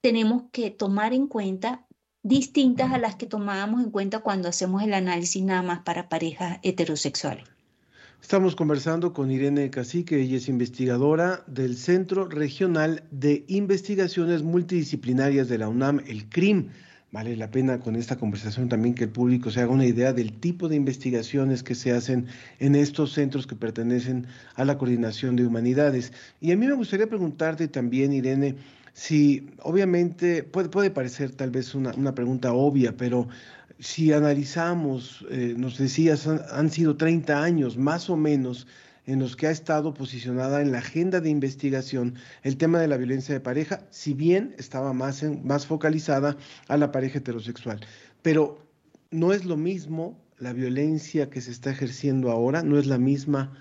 Speaker 13: tenemos que tomar en cuenta distintas a las que tomábamos en cuenta cuando hacemos el análisis nada más para parejas heterosexuales.
Speaker 1: Estamos conversando con Irene Cacique, ella es investigadora del Centro Regional de Investigaciones Multidisciplinarias de la UNAM, el CRIM. Vale la pena con esta conversación también que el público se haga una idea del tipo de investigaciones que se hacen en estos centros que pertenecen a la Coordinación de Humanidades. Y a mí me gustaría preguntarte también, Irene, si obviamente puede, puede parecer tal vez una, una pregunta obvia, pero si analizamos, eh, nos decías, han, sido 30 años más o menos en los que ha estado posicionada en la agenda de investigación el tema de la violencia de pareja, si bien estaba más, más focalizada a la pareja heterosexual. Pero no es lo mismo la violencia que se está ejerciendo ahora, no es la misma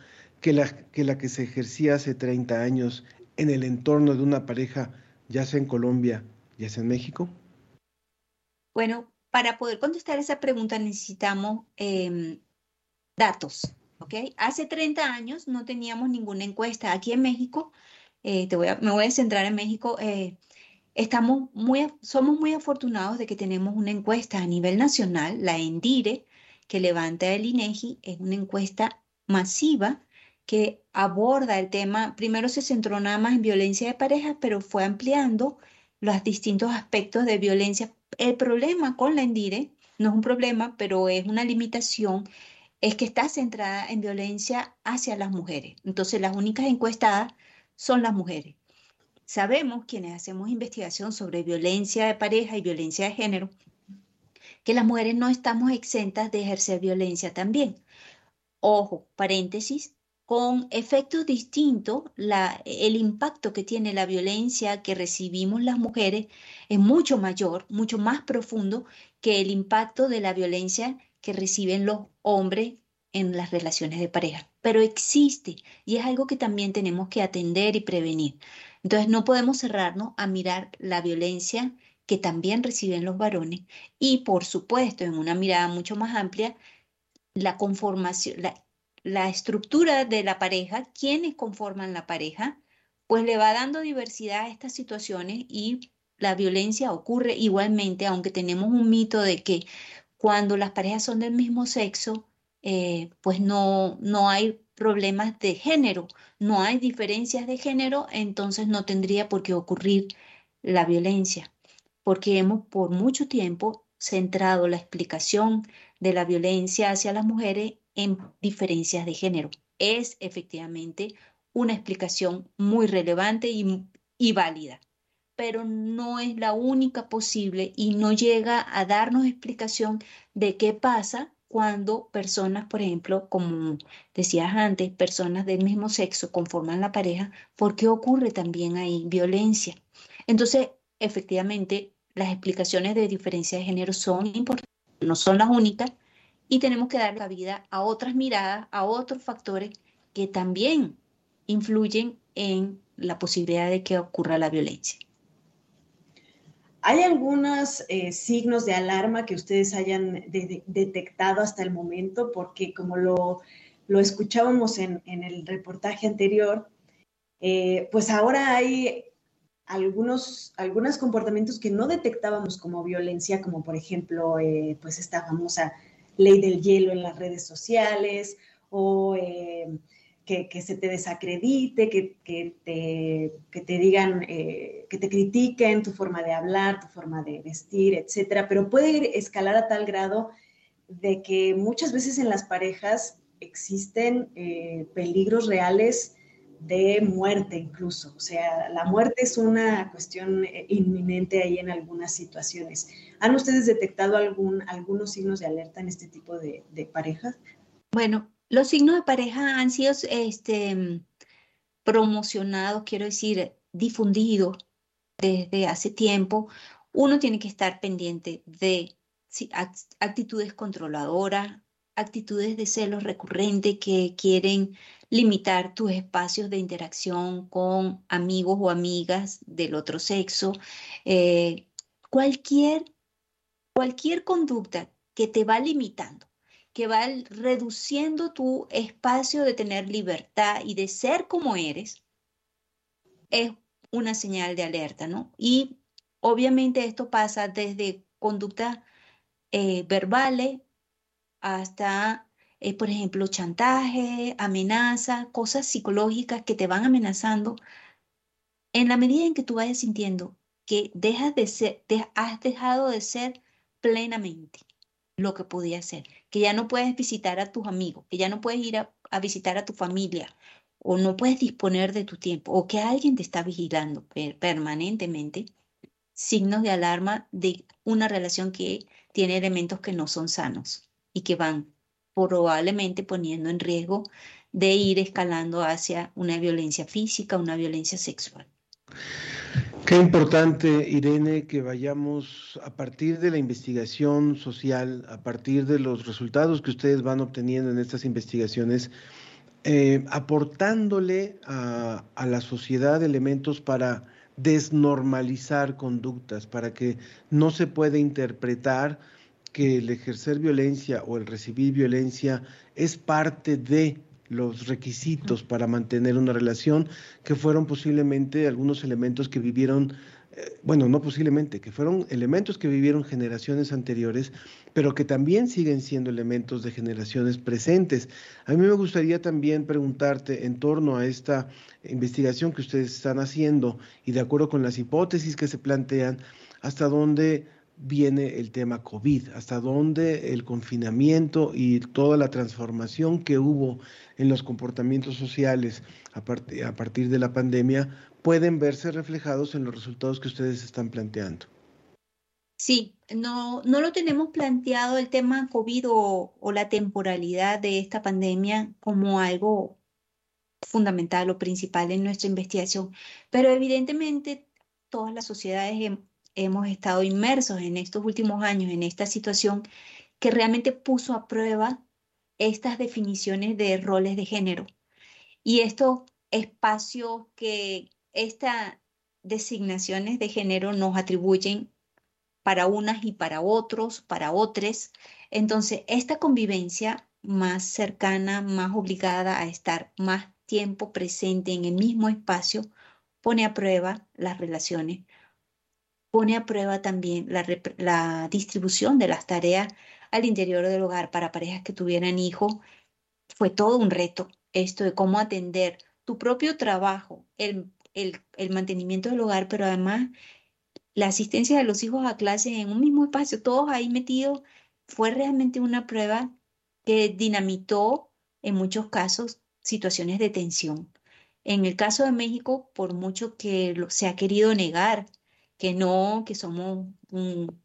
Speaker 1: que la que, la que se ejercía hace 30 años en el entorno de una pareja, ya sea en Colombia, ya sea en México.
Speaker 13: Bueno, para poder contestar esa pregunta necesitamos em, datos. Hace 30 años no teníamos ninguna encuesta. Aquí en México, eh, te voy a, me voy a centrar en México, eh, estamos muy, somos muy afortunados de que tenemos una encuesta a nivel nacional, la ENDIRE, que levanta el INEGI, es una encuesta masiva que aborda el tema, primero se centró nada más en violencia de pareja, pero fue ampliando los distintos aspectos de violencia el problema con la Endire, no es un problema, pero es una limitación, es que está centrada en violencia hacia las mujeres. Entonces, las únicas encuestadas son las mujeres. Sabemos, quienes hacemos investigación sobre violencia de pareja y violencia de género, que las mujeres no estamos exentas de ejercer violencia también. Ojo, paréntesis, con efectos distintos, el impacto que tiene la violencia que recibimos las mujeres es mucho mayor, mucho más profundo que el impacto de la violencia que reciben los hombres en las relaciones de pareja. Pero existe y es algo que también tenemos que atender y prevenir. Entonces no podemos cerrarnos a mirar la violencia que también reciben los varones y por supuesto en una mirada mucho más amplia la conformación, la estructura de la pareja, quienes conforman la pareja, pues le va dando diversidad a estas situaciones y la violencia ocurre igualmente, aunque tenemos un mito de que cuando las parejas son del mismo sexo, eh, pues no, no hay problemas de género, no hay diferencias de género, entonces no tendría por qué ocurrir la violencia, porque hemos por mucho tiempo centrado la explicación de la violencia hacia las mujeres en diferencias de género. Es efectivamente una explicación muy relevante y, y válida, pero no es la única posible y no llega a darnos explicación de qué pasa cuando personas, por ejemplo, como decías antes, personas del mismo sexo conforman la pareja, porque ocurre también ahí violencia. Entonces, efectivamente, las explicaciones de diferencia de género son importantes, no son las únicas, y tenemos que dar la vida a otras miradas, a otros factores que también influyen en la posibilidad de que ocurra la violencia.
Speaker 5: ¿Hay algunos eh, signos de alarma que ustedes hayan detectado hasta el momento? Porque como lo, escuchábamos en, el reportaje anterior, eh, pues ahora hay algunos, algunos comportamientos que no detectábamos como violencia, como por ejemplo, eh, pues esta famosa ley del hielo en las redes sociales o que, se te desacredite, que, te, te, digan, eh, que te critiquen tu forma de hablar, tu forma de vestir, etcétera, pero puede escalar a tal grado de que muchas veces en las parejas existen eh, peligros reales de muerte incluso. O sea, la muerte es una cuestión eh, inminente ahí en algunas situaciones. ¿Han ustedes detectado algún, algunos signos de alerta en este tipo de, parejas?
Speaker 13: Bueno, los signos de pareja han sido este, promocionados, quiero decir, difundidos desde hace tiempo. Uno tiene que estar pendiente de actitudes controladoras, actitudes de celos recurrentes que quieren limitar tus espacios de interacción con amigos o amigas del otro sexo. Eh, cualquier, cualquier conducta que te va limitando que va reduciendo tu espacio de tener libertad y de ser como eres, es una señal de alerta, ¿no? Y obviamente esto pasa desde conductas eh, verbales hasta, eh, por ejemplo, chantaje, amenaza, cosas psicológicas que te van amenazando. En la medida en que tú vayas sintiendo que dejas de ser, has dejado de ser plenamente lo que podía ser, que ya no puedes visitar a tus amigos, que ya no puedes ir a, visitar a tu familia, o no puedes disponer de tu tiempo, o que alguien te está vigilando permanentemente, signos de alarma de una relación que tiene elementos que no son sanos y que van probablemente poniendo en riesgo de ir escalando hacia una violencia física, una violencia sexual.
Speaker 1: Qué importante, Irene, que vayamos a partir de la investigación social, a partir de los resultados que ustedes van obteniendo en estas investigaciones, eh, aportándole a, a la sociedad elementos para desnormalizar conductas, para que no se pueda interpretar que el ejercer violencia o el recibir violencia es parte de los requisitos para mantener una relación, que fueron posiblemente algunos elementos que vivieron, eh, bueno, no posiblemente, que fueron elementos que vivieron generaciones anteriores, pero que también siguen siendo elementos de generaciones presentes. A mí me gustaría también preguntarte en torno a esta investigación que ustedes están haciendo y de acuerdo con las hipótesis que se plantean, hasta dónde viene el tema COVID, hasta dónde el confinamiento y toda la transformación que hubo en los comportamientos sociales a, partir de la pandemia pueden verse reflejados en los resultados que ustedes están planteando.
Speaker 13: Sí, no, no lo tenemos planteado el tema COVID o, o la temporalidad de esta pandemia como algo fundamental o principal en nuestra investigación, pero evidentemente todas las sociedades hemos estado inmersos en estos últimos años en esta situación que realmente puso a prueba estas definiciones de roles de género y estos espacios que estas designaciones de género nos atribuyen para unas y para otros, para otros. Entonces, esta convivencia más cercana, más obligada a estar más tiempo presente en el mismo espacio, pone a prueba las relaciones pone a prueba también la, distribución de las tareas al interior del hogar para parejas que tuvieran hijos. Fue todo un reto esto de cómo atender tu propio trabajo, el, el, mantenimiento del hogar, pero además la asistencia de los hijos a clase en un mismo espacio, todos ahí metidos, fue realmente una prueba que dinamitó en muchos casos situaciones de tensión. En el caso de México, por mucho que se ha querido negar que no, que somos un,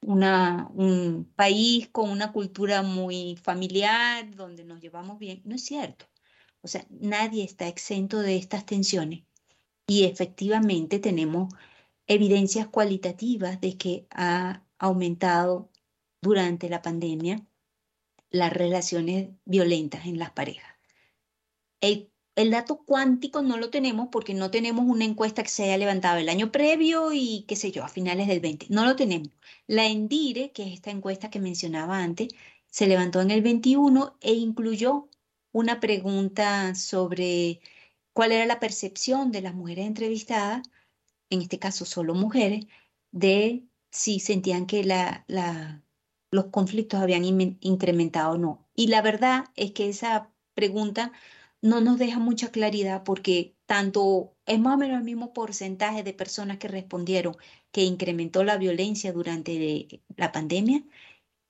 Speaker 13: un país con una cultura muy familiar, donde nos llevamos bien, no es cierto. O sea, nadie está exento de estas tensiones y efectivamente tenemos evidencias cualitativas de que ha aumentado durante la pandemia las relaciones violentas en las parejas. El, el, dato cuántico no lo tenemos porque no tenemos una encuesta que se haya levantado el año previo y qué sé yo, a finales del 20. No lo tenemos. La Endire, que es esta encuesta que mencionaba antes, se levantó en el 21 e incluyó una pregunta sobre cuál era la percepción de las mujeres entrevistadas, en este caso solo mujeres, de si sentían que la, la, los conflictos habían incrementado o no. Y la verdad es que esa pregunta no nos deja mucha claridad porque tanto es más o menos el mismo porcentaje de personas que respondieron que incrementó la violencia durante la pandemia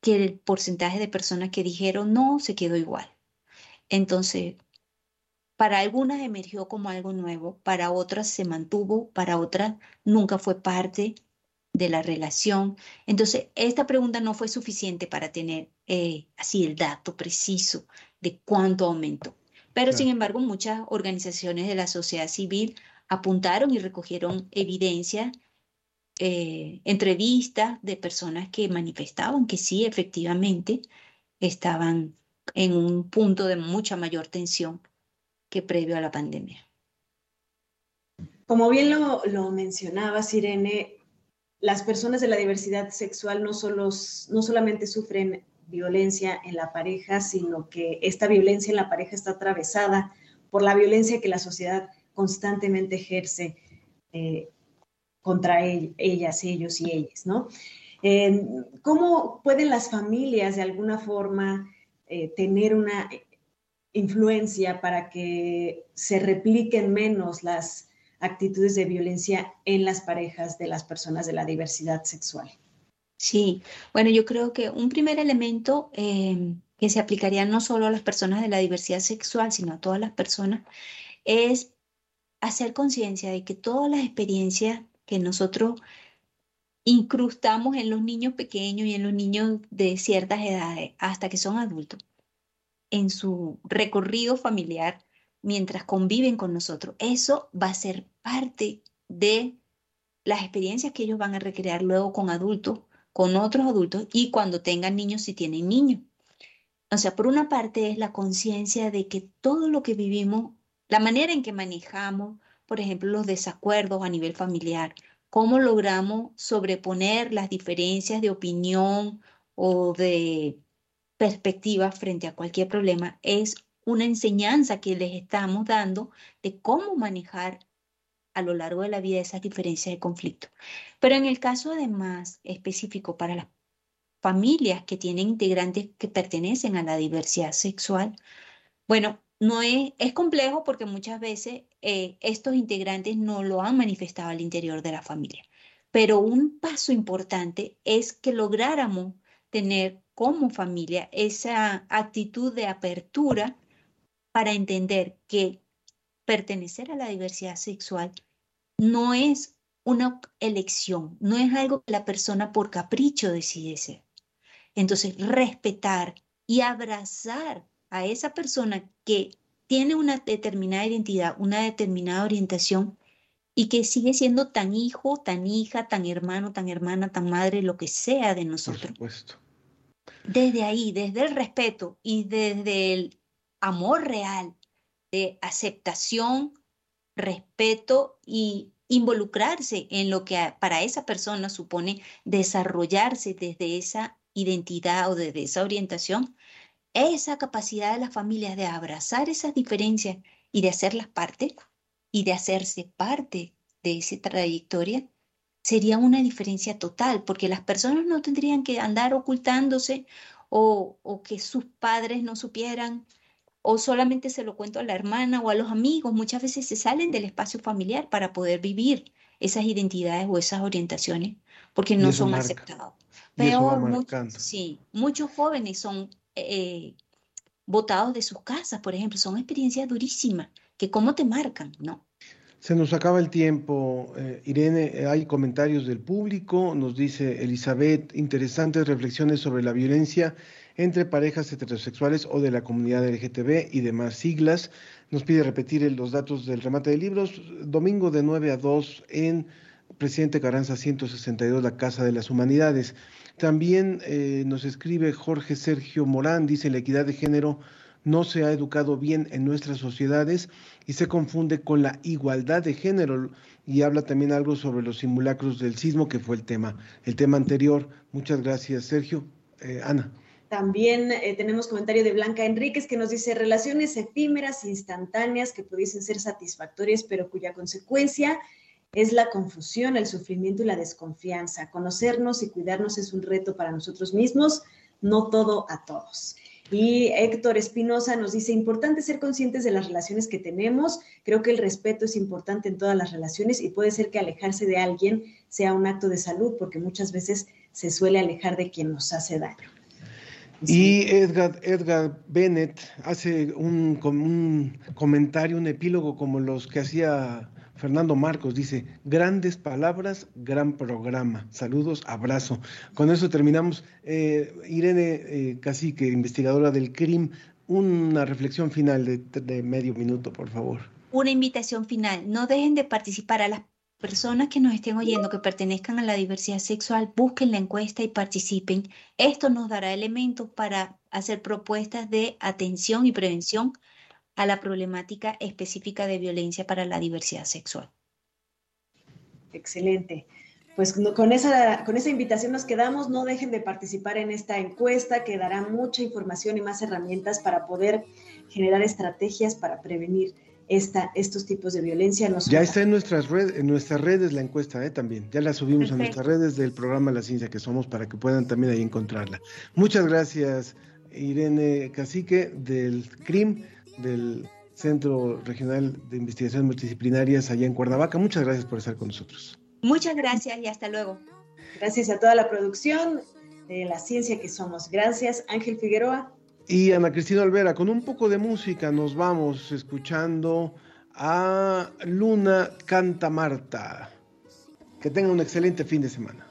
Speaker 13: que el porcentaje de personas que dijeron no, se quedó igual. Entonces, para algunas emergió como algo nuevo, para otras se mantuvo, para otras nunca fue parte de la relación. Entonces, esta pregunta no fue suficiente para tener eh, así el dato preciso de cuánto aumentó. Pero, sin embargo, muchas organizaciones de la sociedad civil apuntaron y recogieron evidencia, eh, entrevistas de personas que manifestaban que sí, efectivamente, estaban en un punto de mucha mayor tensión que previo a la pandemia.
Speaker 5: Como bien lo, lo mencionaba Sirene, las personas de la diversidad sexual no, solo, no solamente sufren violencia en la pareja, sino que esta violencia en la pareja está atravesada por la violencia que la sociedad constantemente ejerce eh, contra ellas, ellos y ellas, ¿no? ¿Cómo pueden las familias de alguna forma eh, tener una influencia para que se repliquen menos las actitudes de violencia en las parejas de las personas de la diversidad sexual.
Speaker 13: Sí, bueno, yo creo que un primer elemento em, que se aplicaría no solo a las personas de la diversidad sexual, sino a todas las personas, es hacer conciencia de que todas las experiencias que nosotros incrustamos en los niños pequeños y en los niños de ciertas edades hasta que son adultos, en su recorrido familiar, mientras conviven con nosotros. Eso va a ser parte de las experiencias que ellos van a recrear luego con adultos, con otros adultos y cuando tengan niños si tienen niños. O sea, por una parte es la conciencia de que todo lo que vivimos, la manera en que manejamos, por ejemplo, los desacuerdos a nivel familiar, cómo logramos sobreponer las diferencias de opinión o de perspectiva frente a cualquier problema, es una enseñanza que les estamos dando de cómo manejar a lo largo de la vida esas diferencias de conflicto. Pero en el caso además específico para las familias que tienen integrantes que pertenecen a la diversidad sexual, bueno, no es, es complejo porque muchas veces eh, estos integrantes no lo han manifestado al interior de la familia. Pero un paso importante es que lográramos tener como familia esa actitud de apertura para entender que pertenecer a la diversidad sexual no es una elección, no es algo que la persona por capricho decide ser. Entonces, respetar y abrazar a esa persona que tiene una determinada identidad, una determinada orientación y que sigue siendo tan hijo, tan hija, tan hermano, tan hermana, tan madre, lo que sea de nosotros.
Speaker 1: Por supuesto.
Speaker 13: Desde ahí, desde el respeto y desde el amor real, de aceptación, respeto y involucrarse en lo que para esa persona supone desarrollarse desde esa identidad o desde esa orientación, esa capacidad de las familias de abrazar esas diferencias y de hacerlas parte y de hacerse parte de esa trayectoria, sería una diferencia total, porque las personas no tendrían que andar ocultándose o, o que sus padres no supieran o solamente se lo cuento a la hermana o a los amigos. Muchas veces se salen del espacio familiar para poder vivir esas identidades o esas orientaciones porque no son aceptados. Peor, muchos, sí, muchos jóvenes son eh, botados de sus casas, por ejemplo, son experiencias durísimas que cómo te marcan, ¿no?
Speaker 1: Se nos acaba el tiempo. Eh, Irene, eh, hay comentarios del público. Nos dice Elizabeth, interesantes reflexiones sobre la violencia entre parejas heterosexuales o de la comunidad LGTB y demás siglas. Nos pide repetir los datos del remate de libros. Domingo de 9 a 2 en Presidente Carranza 162, la Casa de las Humanidades. También eh, nos escribe Jorge Sergio Morán, dice la equidad de género no se ha educado bien en nuestras sociedades y se confunde con la igualdad de género y habla también algo sobre los simulacros del sismo que fue el tema, el tema anterior. Muchas gracias, Sergio. Eh, Ana.
Speaker 5: También eh, tenemos comentario de Blanca Enríquez que nos dice relaciones efímeras, instantáneas, que pudiesen ser satisfactorias, pero cuya consecuencia es la confusión, el sufrimiento y la desconfianza. Conocernos y cuidarnos es un reto para nosotros mismos, no todo a todos. Y Héctor Espinosa nos dice, importante ser conscientes de las relaciones que tenemos. Creo que el respeto es importante en todas las relaciones y puede ser que alejarse de alguien sea un acto de salud, porque muchas veces se suele alejar de quien nos hace daño.
Speaker 1: Y Edgar, Edgar Bennett hace un, un comentario, un epílogo como los que hacía Fernando Marcos dice, grandes palabras, gran programa. Saludos, abrazo. Con eso terminamos. Eh, Irene eh, Cacique, investigadora del CRIM, una reflexión final de, de medio minuto, por favor.
Speaker 13: Una invitación final. No dejen de participar a las personas que nos estén oyendo que pertenezcan a la diversidad sexual, busquen la encuesta y participen. Esto nos dará elementos para hacer propuestas de atención y prevención a la problemática específica de violencia para la diversidad sexual.
Speaker 5: Excelente. Pues con esa, con esa invitación nos quedamos. No dejen de participar en esta encuesta que dará mucha información y más herramientas para poder generar estrategias para prevenir esta, estos tipos de violencia.
Speaker 1: ya está en nuestras, redes, en nuestras redes la encuesta ¿eh? también. Ya la subimos a nuestras redes del programa La Ciencia que Somos para que puedan también ahí encontrarla. Muchas gracias, Irene Cacique del CRIM del Centro Regional de Investigaciones Multidisciplinarias allá en Cuernavaca. Muchas gracias por estar con nosotros.
Speaker 13: Muchas gracias y hasta luego.
Speaker 5: Gracias a toda la producción de la ciencia que somos. Gracias, Ángel Figueroa.
Speaker 1: Y Ana Cristina Olvera, con un poco de música nos vamos escuchando a Luna Canta Marta. Que tengan un excelente fin de semana.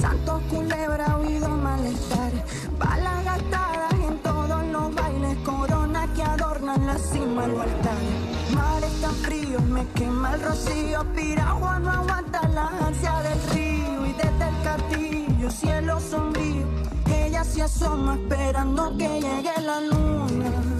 Speaker 4: Santos, culebra, oído malestar. Balas gastadas en todos los bailes. Corona que adornan la cima del altar. Mares tan fríos, me quema el rocío. Piragua no aguanta la ansia del río. Y desde el castillo, cielo sombrío. Ella se asoma esperando que llegue la luna.